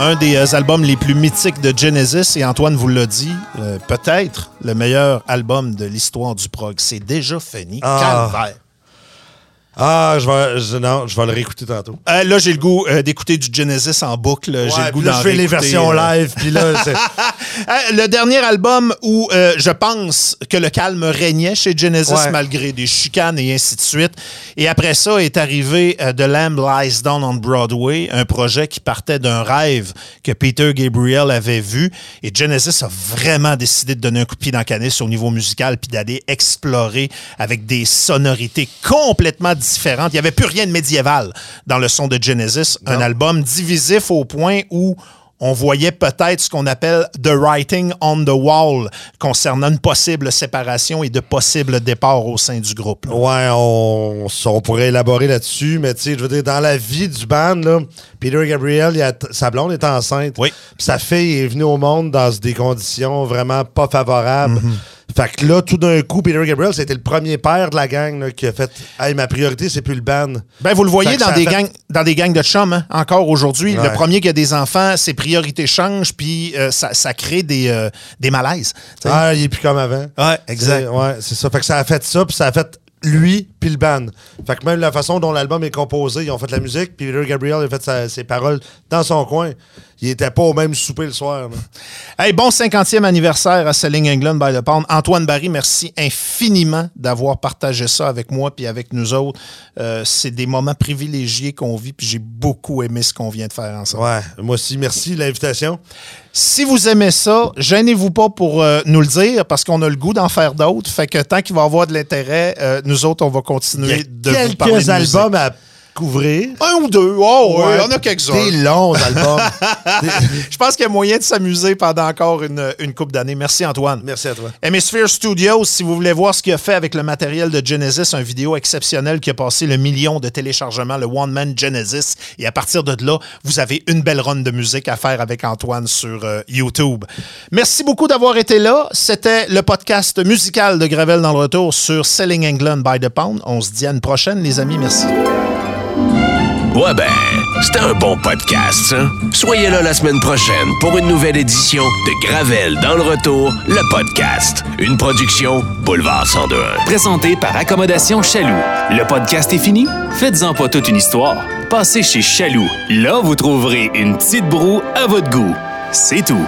S2: Un des euh, albums les plus mythiques de Genesis, et Antoine vous l'a dit, euh, peut-être le meilleur album de l'histoire du prog. C'est déjà fini.
S4: Ah.
S2: Calvaire.
S4: Ah, je vais, je- non, je vais le réécouter tantôt.
S2: Euh, là, j'ai le goût euh, d'écouter du Genesis en boucle. J'ai le goût d'en
S4: je fais les versions
S2: euh,
S4: live, puis là,
S2: le dernier album où euh, je pense que le calme régnait chez Genesis
S4: Ouais.
S2: malgré des chicanes et ainsi de suite. Et après ça est arrivé The Lamb Lies Down on Broadway, un projet qui partait d'un rêve que Peter Gabriel avait vu. Et Genesis a vraiment décidé de donner un coup de pied dans la canisse au niveau musical puis d'aller explorer avec des sonorités complètement différentes. Il n'y avait plus rien de médiéval dans le son de Genesis. Un album divisif au point où on voyait peut-être ce qu'on appelle the writing on the wall concernant une possible séparation et de possibles départs au sein du groupe. là.
S4: Ouais, on, on pourrait élaborer là-dessus, mais tu sais, je veux dire, dans la vie du band, là, Peter Gabriel, il a t- sa blonde est enceinte.
S2: Oui.
S4: Sa fille est venue au monde dans des conditions vraiment pas favorables.
S2: Mm-hmm.
S4: Fait que là, tout d'un coup, Peter Gabriel, c'était le premier père de la gang là, qui a fait Hey, ma priorité, c'est plus le band.
S2: Ben, vous le voyez dans des,
S4: fait-
S2: gangs, dans des gangs de chums, hein, encore aujourd'hui.
S4: Ouais.
S2: Le premier qui a des enfants, ses priorités changent, puis euh, ça, ça crée des, euh, des malaises.
S4: Ah, il est plus comme avant.
S2: Ouais, exact.
S4: Ouais, c'est ça. Fait que ça a fait ça, puis ça a fait lui puis le band. Fait que même la façon dont l'album est composé, ils ont fait la musique, puis Peter Gabriel a fait sa- ses paroles dans son coin. Il était pas au même souper le soir. là.
S2: Hey, bon 50e anniversaire à Selling England by the Pound. Antoine Barry, merci infiniment d'avoir partagé ça avec moi puis avec nous autres. Euh, c'est des moments privilégiés qu'on vit, puis j'ai beaucoup aimé ce qu'on vient de faire ensemble.
S4: Ouais, moi aussi, merci de l'invitation.
S2: Si vous aimez ça, gênez-vous pas pour euh, nous le dire parce qu'on a le goût d'en faire d'autres. Fait que tant qu'il va y avoir de l'intérêt, euh, nous autres, on va
S4: Il y
S2: continuer
S4: a
S2: de vous parler
S4: quelques
S2: de
S4: albums à
S2: Un ou deux. Oh, ouais,
S4: Ouais,
S2: on a quelques-uns.
S4: Des longs albums.
S2: Je pense qu'il y a moyen de s'amuser pendant encore une, une couple d'années. Merci, Antoine.
S4: merci à toi.
S2: Hemisphere Studios, si vous voulez voir ce qu'il a fait avec le matériel de Genesis, un vidéo exceptionnel qui a passé le million de téléchargements, le One Man Genesis. Et à partir de là, vous avez une belle run de musique à faire avec Antoine sur euh, YouTube. Merci beaucoup d'avoir été là. C'était le podcast musical de Gravel dans le retour sur Selling England by the Pound. On se dit à une prochaine, les amis. Merci.
S3: Ouais ben, c'était un bon podcast, ça. Soyez là la semaine prochaine pour une nouvelle édition de Gravel dans le retour, le podcast. Une production Boulevard 102.1.
S1: Présenté par Accommodation Chaloux. Le podcast est fini? Faites-en pas toute une histoire. Passez chez Chaloux. Là, vous trouverez une petite broue à votre goût. C'est tout.